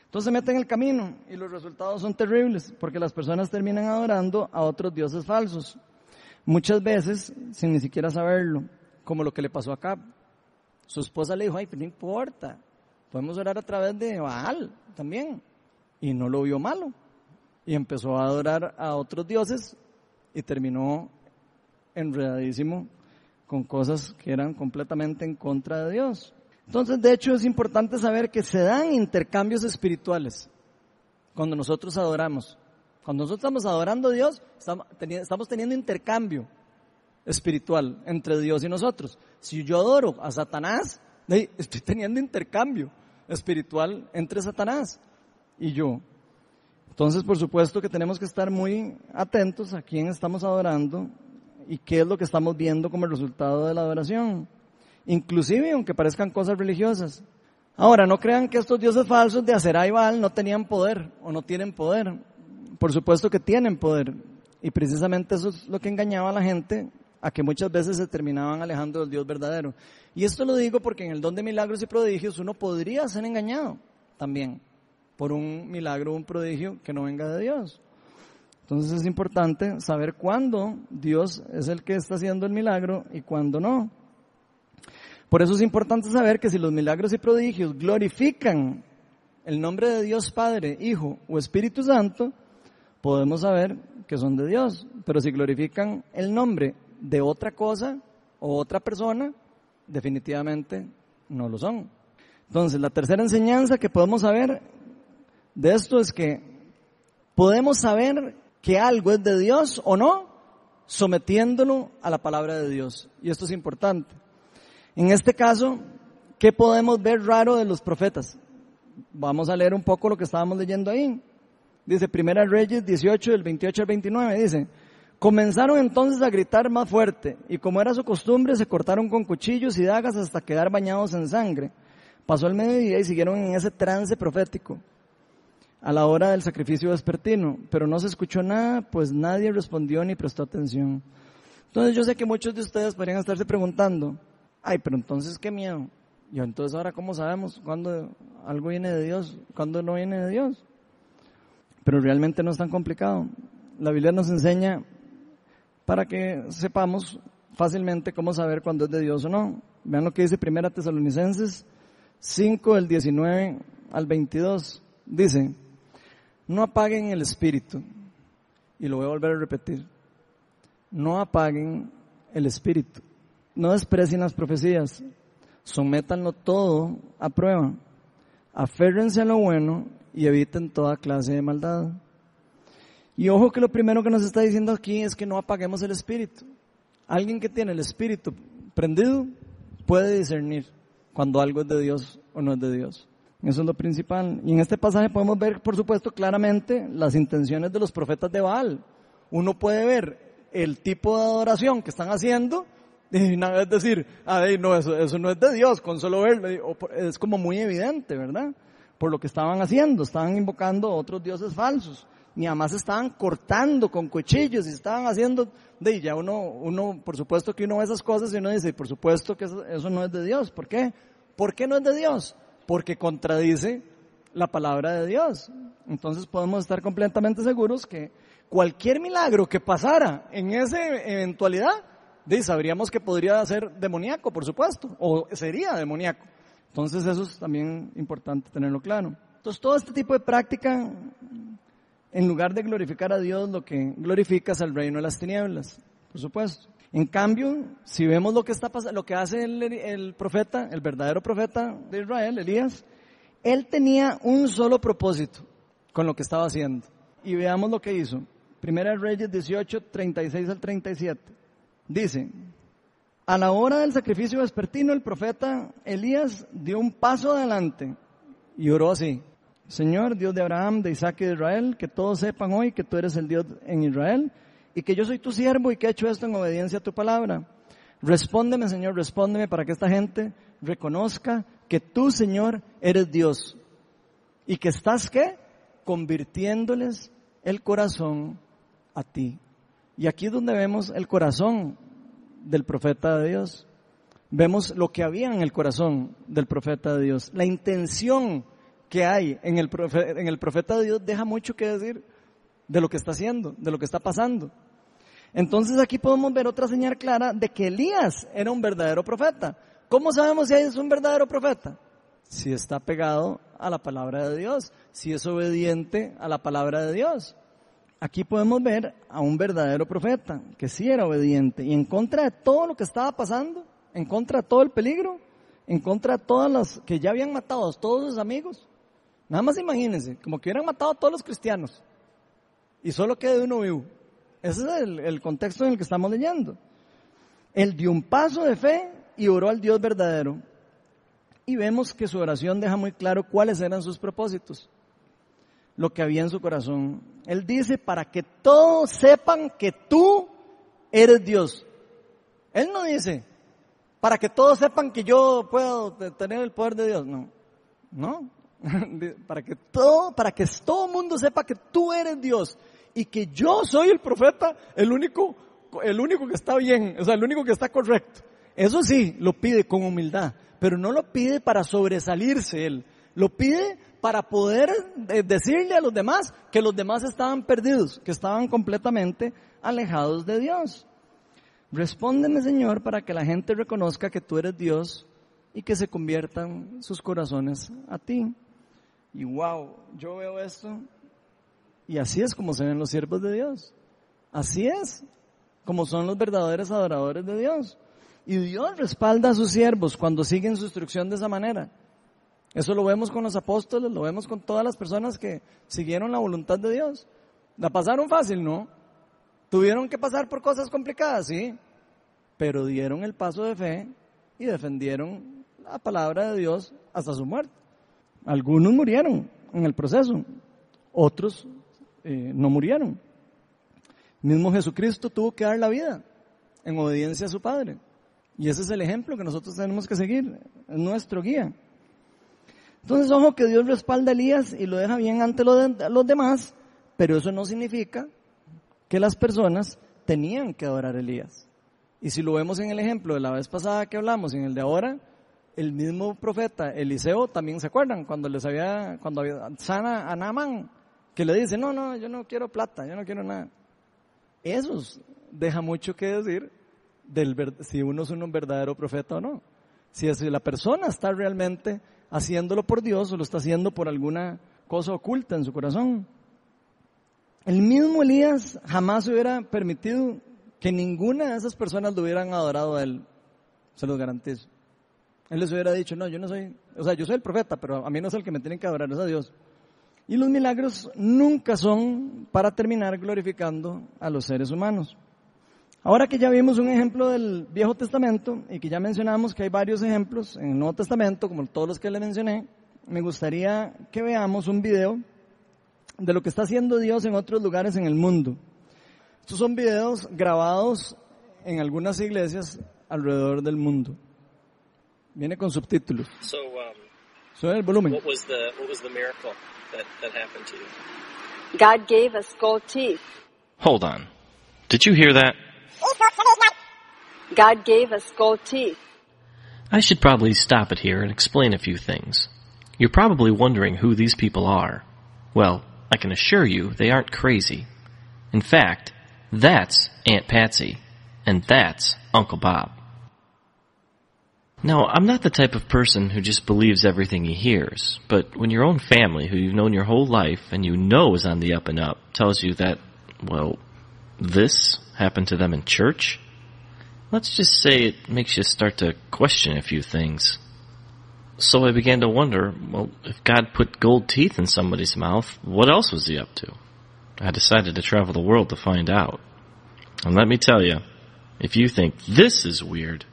Entonces se mete en el camino y los resultados son terribles, porque las personas terminan adorando a otros dioses falsos. Muchas veces sin ni siquiera saberlo, como lo que le pasó acá. Su esposa le dijo, ay, pues no importa, podemos orar a través de Baal también. Y no lo vio malo. Y empezó a adorar a otros dioses y terminó enredadísimo con cosas que eran completamente en contra de Dios. Entonces, de hecho, es importante saber que se dan intercambios espirituales cuando nosotros adoramos. Cuando nosotros estamos adorando a Dios, estamos teniendo intercambio espiritual entre Dios y nosotros. Si yo adoro a Satanás, estoy teniendo intercambio espiritual entre Satanás y yo. Entonces, por supuesto que tenemos que estar muy atentos a quién estamos adorando y qué es lo que estamos viendo como el resultado de la adoración. Inclusive aunque parezcan cosas religiosas. Ahora, no crean que estos dioses falsos de Aserá y Baal no tenían poder o no tienen poder por supuesto que tienen poder. Y precisamente eso es lo que engañaba a la gente a que muchas veces se terminaban alejando del Dios verdadero. Y esto lo digo porque en el don de milagros y prodigios uno podría ser engañado también por un milagro o un prodigio que no venga de Dios. Entonces es importante saber cuándo Dios es el que está haciendo el milagro y cuándo no. Por eso es importante saber que si los milagros y prodigios glorifican el nombre de Dios Padre, Hijo o Espíritu Santo, podemos saber que son de Dios, pero si glorifican el nombre de otra cosa o otra persona, definitivamente no lo son. Entonces, la tercera enseñanza que podemos saber de esto es que podemos saber que algo es de Dios o no, sometiéndolo a la palabra de Dios. Y esto es importante. En este caso, ¿qué podemos ver raro de los profetas? Vamos a leer un poco lo que estábamos leyendo ahí. Dice Primera Reyes 18 del 28 al 29, dice, Comenzaron entonces a gritar más fuerte, y como era su costumbre, se cortaron con cuchillos y dagas hasta quedar bañados en sangre. Pasó el mediodía y siguieron en ese trance profético a la hora del sacrificio vespertino, pero no se escuchó nada, pues nadie respondió ni prestó atención. Entonces yo sé que muchos de ustedes podrían estarse preguntando, ay, pero entonces qué miedo. Y entonces ahora cómo sabemos cuándo algo viene de Dios, cuándo no viene de Dios. Pero realmente no es tan complicado. La Biblia nos enseña para que sepamos fácilmente cómo saber cuándo es de Dios o no. Vean lo que dice Primera Tesalonicenses 5, del 19 al 22. Dice, no apaguen el espíritu. Y lo voy a volver a repetir. No apaguen el espíritu. No desprecien las profecías. Sométanlo todo a prueba. Aférrense a lo bueno y eviten toda clase de maldad. Y ojo que lo primero que nos está diciendo aquí es que no apaguemos el espíritu. Alguien que tiene el espíritu prendido puede discernir cuando algo es de Dios o no es de Dios. Eso es lo principal. Y en este pasaje podemos ver, por supuesto, claramente las intenciones de los profetas de Baal. Uno puede ver el tipo de adoración que están haciendo y una vez decir, ay, no, eso, eso no es de Dios, con solo verlo. Es como muy evidente, ¿verdad? Por lo que estaban haciendo, estaban invocando otros dioses falsos. Y además estaban cortando con cuchillos y estaban haciendo, de ya uno, uno, por supuesto que uno ve esas cosas y uno dice, por supuesto que eso, eso no es de Dios. ¿Por qué? ¿Por qué no es de Dios? porque contradice la palabra de Dios. Entonces podemos estar completamente seguros que cualquier milagro que pasara en esa eventualidad, sabríamos que podría ser demoníaco, por supuesto, o sería demoníaco. Entonces eso es también importante tenerlo claro. Entonces todo este tipo de práctica, en lugar de glorificar a Dios, lo que glorifica es al reino de las tinieblas, por supuesto. En cambio, si vemos lo que está lo que hace el, profeta, el verdadero profeta de Israel, Elías, él tenía un solo propósito con lo que estaba haciendo. Y veamos lo que hizo. Primera Reyes 18, 36 al 37. Dice, a la hora del sacrificio vespertino, el profeta Elías dio un paso adelante y oró así. Señor, Dios de Abraham, de Isaac y de Israel, que todos sepan hoy que tú eres el Dios en Israel y que yo soy tu siervo y que he hecho esto en obediencia a tu palabra. Respóndeme, Señor, respóndeme para que esta gente reconozca que tú, Señor, eres Dios y que estás, ¿qué? Convirtiéndoles el corazón a ti. Y aquí es donde vemos el corazón del profeta de Dios. Vemos lo que había en el corazón del profeta de Dios. La intención que hay en el profeta, en el profeta de Dios deja mucho que decir de lo que está haciendo, de lo que está pasando. Entonces aquí podemos ver otra señal clara de que Elías era un verdadero profeta. ¿Cómo sabemos si es un verdadero profeta? Si está pegado a la palabra de Dios, si es obediente a la palabra de Dios. Aquí podemos ver a un verdadero profeta que sí era obediente y en contra de todo lo que estaba pasando, en contra de todo el peligro, en contra de todas las que ya habían matado a todos sus amigos. Nada más imagínense, como que hubieran matado a todos los cristianos y solo quede uno vivo. Ese es el, contexto en el que estamos leyendo. Él dio un paso de fe y oró al Dios verdadero. Y vemos que su oración deja muy claro cuáles eran sus propósitos, lo que había en su corazón. Él dice, para que todos sepan que tú eres Dios. Él no dice, para que todos sepan que yo puedo tener el poder de Dios. No, no. para que todo, para que todo mundo sepa que tú eres Dios y que yo soy el profeta, el único, el único que está bien, o sea, el único que está correcto. Eso sí, lo pide con humildad, pero no lo pide para sobresalirse él, lo pide para poder eh, decirle a los demás que los demás estaban perdidos, que estaban completamente alejados de Dios. Respóndeme, Señor, para que la gente reconozca que tú eres Dios y que se conviertan sus corazones a ti. Y wow, yo veo esto y así es como se ven los siervos de Dios. Así es como son los verdaderos adoradores de Dios. Y Dios respalda a sus siervos cuando siguen su instrucción de esa manera. Eso lo vemos con los apóstoles, lo vemos con todas las personas que siguieron la voluntad de Dios. La pasaron fácil, ¿no? Tuvieron que pasar por cosas complicadas, sí. Pero dieron el paso de fe y defendieron la palabra de Dios hasta su muerte. Algunos murieron en el proceso, otros eh, no murieron. Mismo Jesucristo tuvo que dar la vida en obediencia a su Padre. Y ese es el ejemplo que nosotros tenemos que seguir, es nuestro guía. Entonces, ojo que Dios respalda a Elías y lo deja bien ante los demás, pero eso no significa que las personas tenían que adorar a Elías. Y si lo vemos en el ejemplo de la vez pasada que hablamos en el de ahora, el mismo profeta Eliseo también se acuerdan cuando les había, cuando había sana a Naaman, que le dice, no, no, yo no quiero plata, yo no quiero nada. Eso deja mucho que decir del, si uno es un verdadero profeta o no. Si, si la persona está realmente haciéndolo por Dios o lo está haciendo por alguna cosa oculta en su corazón. El mismo Elías jamás hubiera permitido que ninguna de esas personas lo hubieran adorado a él. Se los garantizo. Él les hubiera dicho, no, yo no soy, o sea, yo soy el profeta, pero a mí no es el que me tienen que adorar, es a Dios. Y los milagros nunca son para terminar glorificando a los seres humanos. Ahora que ya vimos un ejemplo del Viejo Testamento y que ya mencionamos que hay varios ejemplos en el Nuevo Testamento, como todos los que le mencioné, me gustaría que veamos un video de lo que está haciendo Dios en otros lugares en el mundo. Estos son videos grabados en algunas iglesias alrededor del mundo. Viene con subtítulos. So, um, Sube el volumen. what was the what was the miracle that that happened to you? God gave us gold teeth. Hold on. Did you hear that? God gave us gold teeth. I should probably stop it here and explain a few things. You're probably wondering who these people are. Well, I can assure you they aren't crazy. In fact, that's Aunt Patsy, and that's Uncle Bob. Now, I'm not the type of person who just believes everything he hears, but when your own family, who you've known your whole life and you know is on the up and up, tells you that, well, this happened to them in church, let's just say it makes you start to question a few things. So I began to wonder, well, if God put gold teeth in somebody's mouth, what else was he up to? I decided to travel the world to find out. And let me tell you, if you think this is weird,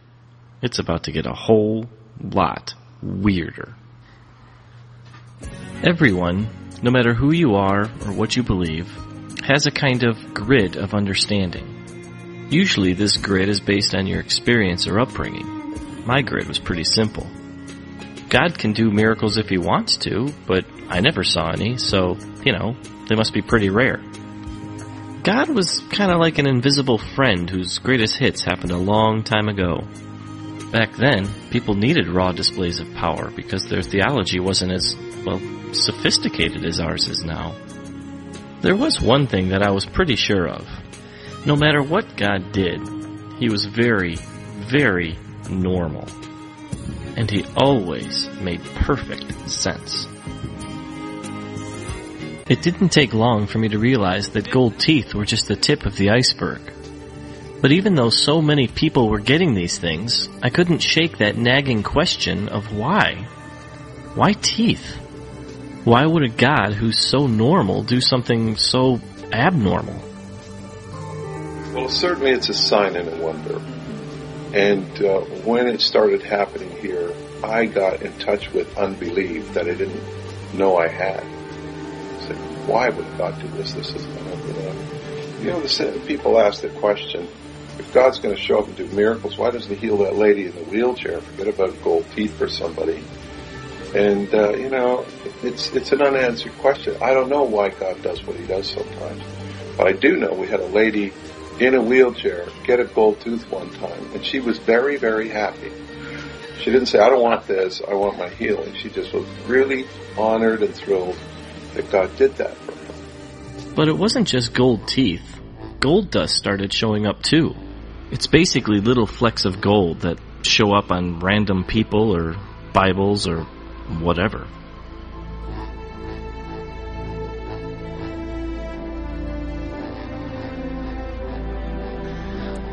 it's about to get a whole lot weirder. Everyone, no matter who you are or what you believe, has a kind of grid of understanding. Usually this grid is based on your experience or upbringing. My grid was pretty simple. God can do miracles if he wants to, but I never saw any, so, you know, they must be pretty rare. God was kind of like an invisible friend whose greatest hits happened a long time ago. Back then, people needed raw displays of power because their theology wasn't as, well, sophisticated as ours is now. There was one thing that I was pretty sure of. No matter what God did, He was very, very normal. And He always made perfect sense. It didn't take long for me to realize that gold teeth were just the tip of the iceberg. But even though so many people were getting these things, I couldn't shake that nagging question of why. Why teeth? Why would a God who's so normal do something so abnormal? Well, certainly it's a sign and a wonder. And uh, when it started happening here, I got in touch with unbelief that I didn't know I had. I said, why would God do this? This is not, you know. You know, the, people ask the question, if God's going to show up and do miracles, why doesn't he heal that lady in the wheelchair? Forget about gold teeth for somebody. And, uh, you know, it's, it's an unanswered question. I don't know why God does what he does sometimes. But I do know we had a lady in a wheelchair get a gold tooth one time, and she was very, very happy. She didn't say, I don't want this, I want my healing. She just was really honored and thrilled that God did that for her. But it wasn't just gold teeth. Gold dust started showing up too. It's basically little flecks of gold that show up on random people or Bibles or whatever.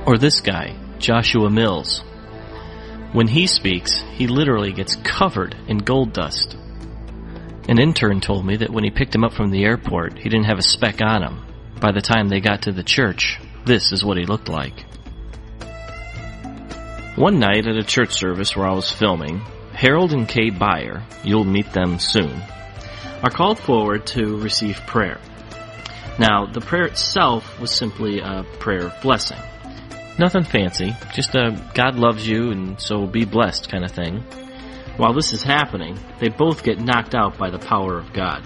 Or this guy, Joshua Mills. When he speaks, he literally gets covered in gold dust. An intern told me that when he picked him up from the airport, he didn't have a speck on him. By the time they got to the church, this is what he looked like. One night at a church service where I was filming, Harold and Kay Byer, you'll meet them soon, are called forward to receive prayer. Now, the prayer itself was simply a prayer of blessing. Nothing fancy, just a God loves you and so be blessed kind of thing. While this is happening, they both get knocked out by the power of God.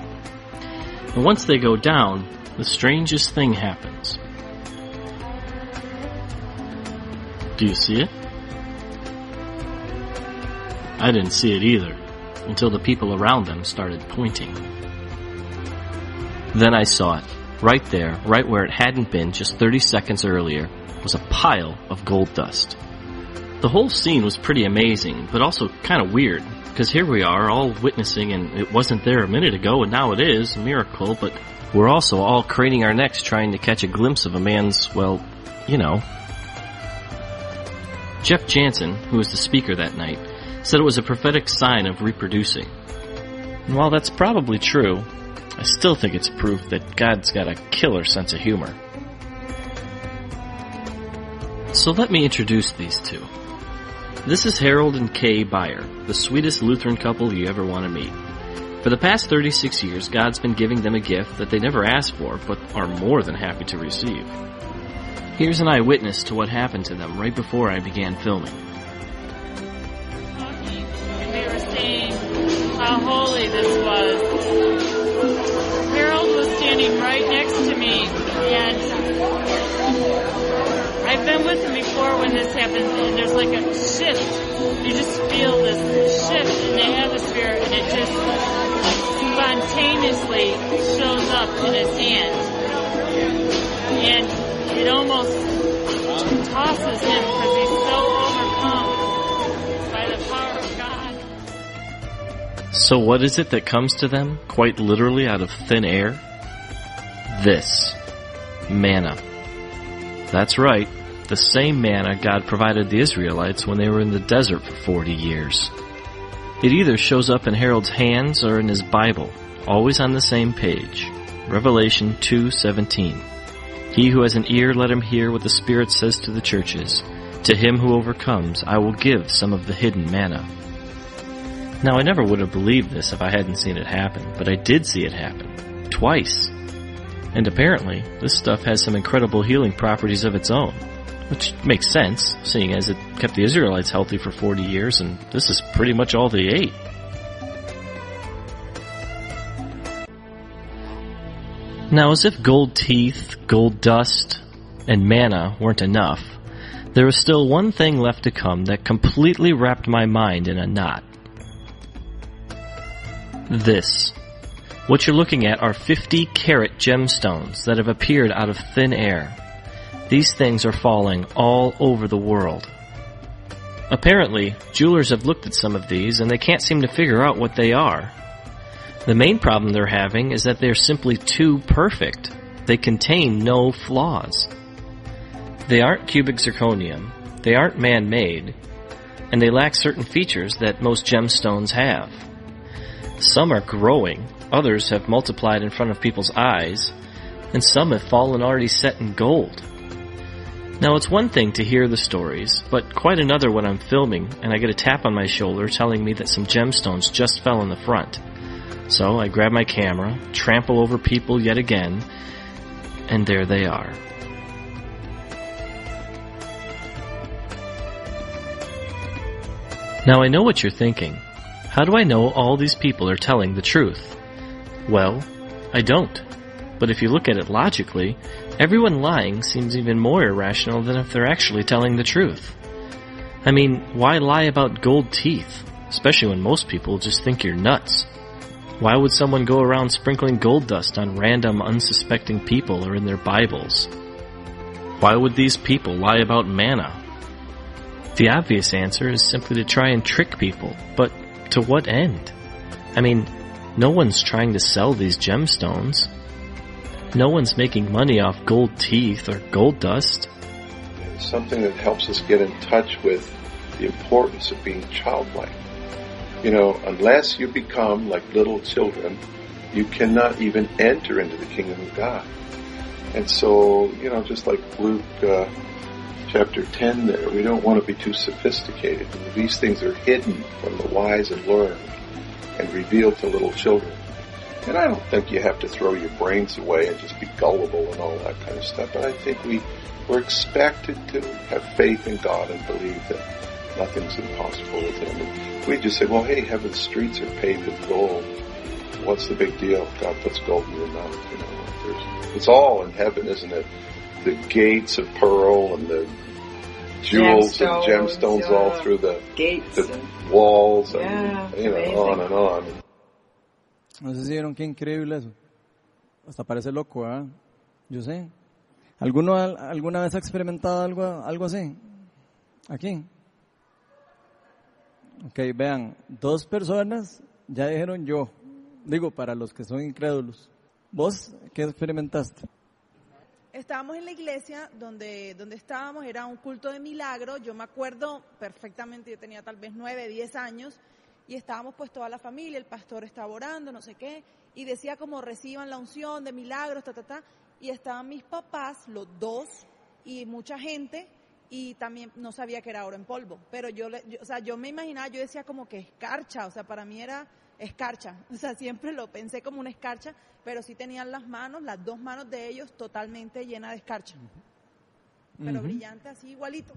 And once they go down, the strangest thing happens. Do you see it? I didn't see it either, until the people around them started pointing. Then I saw it. Right there, right where it hadn't been just 30 seconds earlier, was a pile of gold dust. The whole scene was pretty amazing, but also kind of weird, because here we are all witnessing and it wasn't there a minute ago and now it is, a miracle, but we're also all craning our necks trying to catch a glimpse of a man's, well, you know. Jeff Jansen, who was the speaker that night, said it was a prophetic sign of reproducing. And while that's probably true, I still think it's proof that God's got a killer sense of humor. So let me introduce these two. This is Harold and Kay Beyer, the sweetest Lutheran couple you ever want to meet. For the past 36 years, God's been giving them a gift that they never asked for, but are more than happy to receive. Here's an eyewitness to what happened to them right before I began filming. and they were saying how holy this was. Harold was standing right next to me and I've been with him before when this happens and there's like a shift. You just feel this shift in the atmosphere and it just spontaneously shows up in his hand. And it almost tosses him because he's so overcome by the power of God. So what is it that comes to them, quite literally out of thin air? This. Manna. That's right, the same manna God provided the Israelites when they were in the desert for 40 years. It either shows up in Harold's hands or in his Bible, always on the same page. Revelation 2:17. He who has an ear let him hear what the Spirit says to the churches. To him who overcomes I will give some of the hidden manna. Now, I never would have believed this if I hadn't seen it happen, but I did see it happen. Twice. And apparently, this stuff has some incredible healing properties of its own. Which makes sense, seeing as it kept the Israelites healthy for 40 years, and this is pretty much all they ate. Now, as if gold teeth, gold dust, and manna weren't enough, there was still one thing left to come that completely wrapped my mind in a knot. This. What you're looking at are 50 carat gemstones that have appeared out of thin air. These things are falling all over the world. Apparently, jewelers have looked at some of these and they can't seem to figure out what they are. The main problem they're having is that they're simply too perfect. They contain no flaws. They aren't cubic zirconium, they aren't man-made, and they lack certain features that most gemstones have. Some are growing, others have multiplied in front of people's eyes, and some have fallen already set in gold. Now it's one thing to hear the stories, but quite another when I'm filming and I get a tap on my shoulder telling me that some gemstones just fell in the front. So I grab my camera, trample over people yet again, and there they are. Now I know what you're thinking. How do I know all these people are telling the truth? Well, I don't. But if you look at it logically, everyone lying seems even more irrational than if they're actually telling the truth. I mean, why lie about gold teeth? Especially when most people just think you're nuts. Why would someone go around sprinkling gold dust on random unsuspecting people or in their Bibles? Why would these people lie about manna? The obvious answer is simply to try and trick people, but to what end? I mean, no one's trying to sell these gemstones. No one's making money off gold teeth or gold dust. It's something that helps us get in touch with the importance of being childlike. You know, unless you become like little children, you cannot even enter into the kingdom of God. And so, you know, just like Luke uh, chapter 10 there, we don't want to be too sophisticated. These things are hidden from the wise and learned and revealed to little children. And I don't think you have to throw your brains away and just be gullible and all that kind of stuff. But I think we we're expected to have faith in God and believe that nothing's impossible with Him. And we just say, well, hey, heaven's streets are paved with gold. What's the big deal? God puts gold in your mouth. You know, There's, it's all in heaven, isn't it? The gates of pearl and the jewels and Gemstones, gemstones all through the, Gates. the and- walls and, Yeah, you know, amazing. on and on. No sé si vieron qué increíble eso. Hasta parece loco, ¿verdad? Yo sé. ¿Alguno al- alguna vez ha experimentado algo, algo así? Aquí. Ok, vean, dos personas ya dijeron yo. Digo, para los que son incrédulos. ¿Vos qué experimentaste? Estábamos en la iglesia donde, donde estábamos, era un culto de milagro, yo me acuerdo perfectamente, yo tenía tal vez nueve, diez años, y estábamos pues toda la familia, el pastor estaba orando, no sé qué, y decía como reciban la unción de milagros, ta, ta, ta, y estaban mis papás, los dos, y mucha gente, y también no sabía que era oro en polvo, pero yo, yo- o sea, yo me imaginaba, yo decía como que escarcha, o sea, para mí era escarcha, o sea, siempre lo pensé como una escarcha, pero sí tenían las manos, las dos manos de ellos totalmente llenas de escarcha, pero brillante así igualito.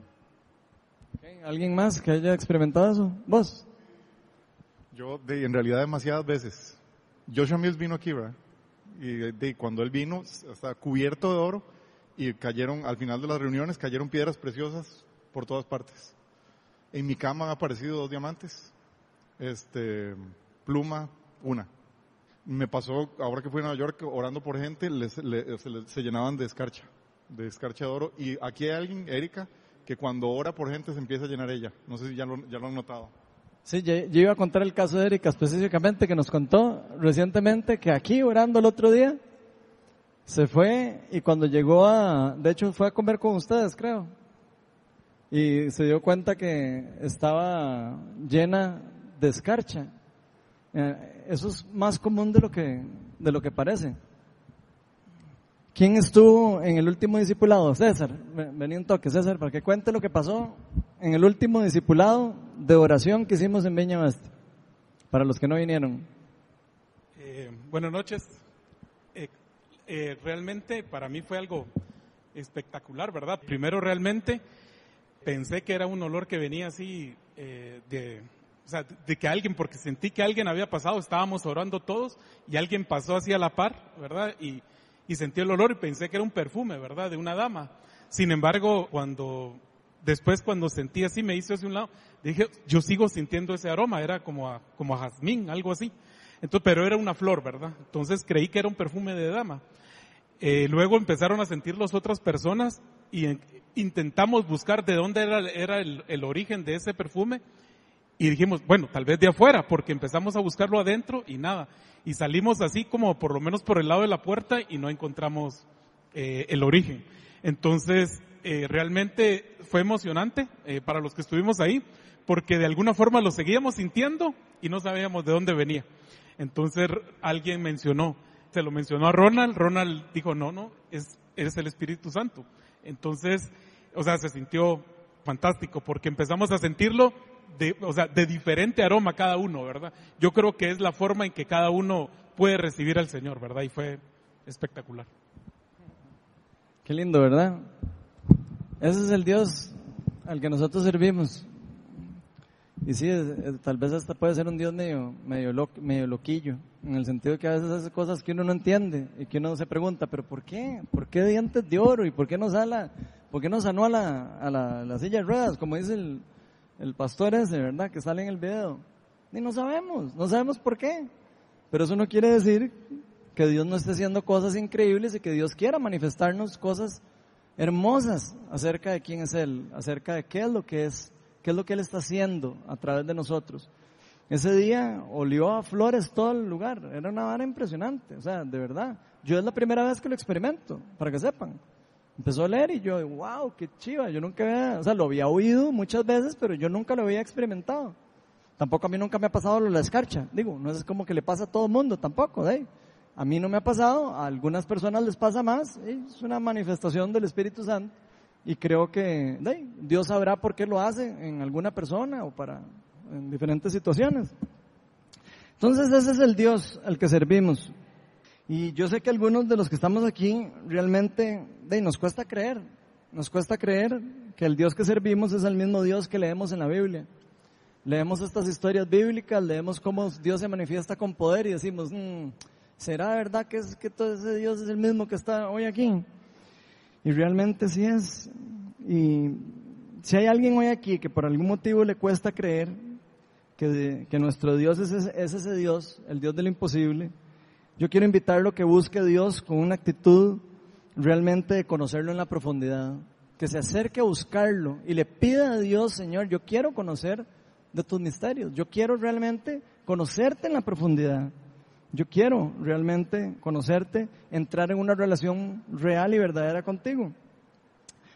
¿Alguien más que haya experimentado eso? ¿Vos? Yo, en realidad, demasiadas veces. Joshua Mills vino aquí, ¿verdad? Y cuando él vino, estaba cubierto de oro y cayeron, al final de las reuniones, cayeron piedras preciosas por todas partes. En mi cama han aparecido dos diamantes. Este, pluma, una. Me pasó, ahora que fui a Nueva York, orando por gente, les- se, le- se llenaban de escarcha, de escarcha de oro. Y aquí hay alguien, Erika, que cuando ora por gente se empieza a llenar ella. No sé si ya lo, ya lo han notado. Sí, yo, iba a contar el caso de Erika específicamente, que nos contó recientemente que aquí orando el otro día, se fue y cuando llegó a, de hecho fue a comer con ustedes, creo, y se dio cuenta que estaba llena de escarcha. Eh, Eso es más común de lo que, de lo que parece. ¿Quién estuvo en el último discipulado? César, Ven- vení un toque, César, para que cuente lo que pasó en el último discipulado de oración que hicimos en Viña para los que no vinieron. Eh, buenas noches. Eh, eh, realmente para mí fue algo espectacular, ¿verdad? Primero realmente pensé que era un olor que venía así de, o sea, de que alguien, porque sentí que alguien había pasado, estábamos orando todos y alguien pasó así a la par, ¿verdad? Y sentí el olor y pensé que era un perfume, ¿verdad? De una dama. Sin embargo, cuando después cuando sentí así, me hice hacia un lado, dije, yo sigo sintiendo ese aroma, era como a, como a jazmín, algo así. Entonces, pero era una flor, ¿verdad? Entonces creí que era un perfume de dama. Eh, luego empezaron a sentir las otras personas y en- intentamos buscar de dónde era, era el, el origen de ese perfume y dijimos, bueno, tal vez de afuera, porque empezamos a buscarlo adentro y nada. Y salimos así como por lo menos por el lado de la puerta y no encontramos eh, el origen. Entonces, eh, realmente fue emocionante eh, para los que estuvimos ahí, porque de alguna forma lo seguíamos sintiendo y no sabíamos de dónde venía. Entonces alguien mencionó, se lo mencionó a Ronald, Ronald dijo, no, no, es, es el Espíritu Santo. Entonces, o sea, se sintió fantástico porque empezamos a sentirlo de, o sea, de diferente aroma cada uno, ¿verdad? Yo creo que es la forma en que cada uno puede recibir al Señor, ¿verdad? Y fue espectacular. Qué lindo, ¿verdad? Ese es el Dios al que nosotros servimos. Y sí, tal vez hasta puede ser un Dios medio, medio, lo- medio loquillo, en el sentido que a veces hace cosas que uno no entiende y que uno se pregunta, pero ¿por qué? ¿Por qué dientes de oro? ¿Y por qué no, sala, por qué no sanó a la, a la, la silla de ruedas, como dice el, el pastor ese, ¿verdad? Que sale en el video. Y no sabemos, no sabemos por qué. Pero eso no quiere decir que Dios no esté haciendo cosas increíbles y que Dios quiera manifestarnos cosas hermosas acerca de quién es Él, acerca de qué es lo que es, qué es lo que Él está haciendo a través de nosotros. Ese día olió a flores todo el lugar, era una vara impresionante, o sea, de verdad. Yo es la primera vez que lo experimento, para que sepan. Empezó a leer y yo, wow, qué chiva, yo nunca había, o sea, lo había oído muchas veces, pero yo nunca lo había experimentado. Tampoco a mí nunca me ha pasado lo de la escarcha, digo, no es como que le pasa a todo el mundo tampoco, ahí. A mí no me ha pasado, a algunas personas les pasa más, es una manifestación del Espíritu Santo y creo que Dios sabrá por qué lo hace en alguna persona o para en diferentes situaciones. Entonces ese es el Dios al que servimos. Y yo sé que algunos de los que estamos aquí realmente de, nos cuesta creer, nos cuesta creer que el Dios que servimos es el mismo Dios que leemos en la Biblia. Leemos estas historias bíblicas, leemos cómo Dios se manifiesta con poder y decimos, "Mm, ¿será verdad que, es, que todo ese Dios es el mismo que está hoy aquí? Y realmente sí es. Y si hay alguien hoy aquí que por algún motivo le cuesta creer que, nuestro Dios es ese, es ese Dios, el Dios de lo imposible, yo quiero invitarlo a que busque a Dios con una actitud realmente de conocerlo en la profundidad, que se acerque a buscarlo y le pida a Dios, Señor, yo quiero conocer de tus misterios, yo quiero realmente conocerte en la profundidad, yo quiero realmente conocerte, entrar en una relación real y verdadera contigo.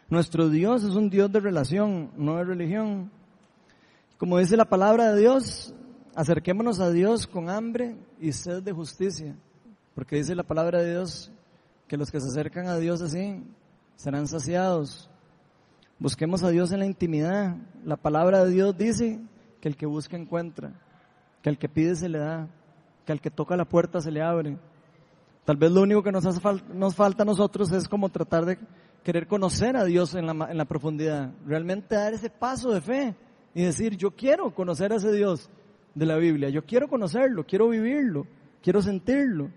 Nuestro Dios es un Dios de relación, no de religión. Como dice la palabra de Dios, acerquémonos a Dios con hambre y sed de justicia. Porque dice la palabra de Dios que los que se acercan a Dios así serán saciados. Busquemos a Dios en la intimidad. La palabra de Dios dice que el que busca encuentra, que el que pide se le da, que al que toca la puerta se le abre. Tal vez lo único que nos, hace nos falta a nosotros es como tratar de querer conocer a Dios en la, en la profundidad, realmente dar ese paso de fe y decir, yo quiero conocer a ese Dios de la Biblia, yo quiero conocerlo, quiero vivirlo, quiero sentirlo.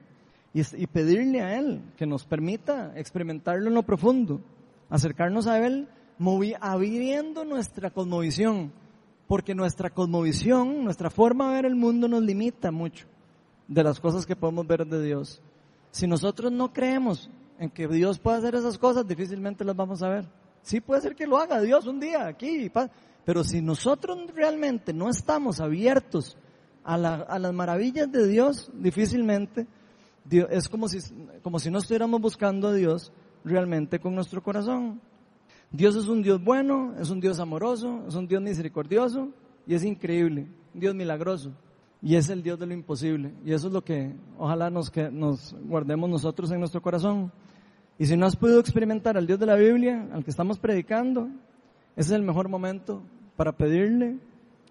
Y, pedirle a Él que nos permita experimentarlo en lo profundo, acercarnos a Él abriendo nuestra cosmovisión, porque nuestra cosmovisión, nuestra forma de ver el mundo nos limita mucho de las cosas que podemos ver de Dios. Si nosotros no creemos en que Dios pueda hacer esas cosas, difícilmente las vamos a ver. Sí puede ser que lo haga Dios un día aquí, pero si nosotros realmente no estamos abiertos a las maravillas de Dios, difícilmente Dios, es como si, como si no estuviéramos buscando a Dios realmente con nuestro corazón. Dios es un Dios bueno, es un Dios amoroso, es un Dios misericordioso y es increíble, un Dios milagroso. Y es el Dios de lo imposible. Y eso es lo que ojalá nos, que nos guardemos nosotros en nuestro corazón. Y si no has podido experimentar al Dios de la Biblia, al que estamos predicando, ese es el mejor momento para pedirle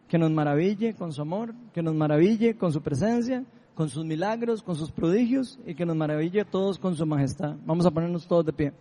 que nos maraville con su amor, que nos maraville con su presencia, con sus milagros, con sus prodigios y que nos maraville a todos con su majestad. Vamos a ponernos todos de pie.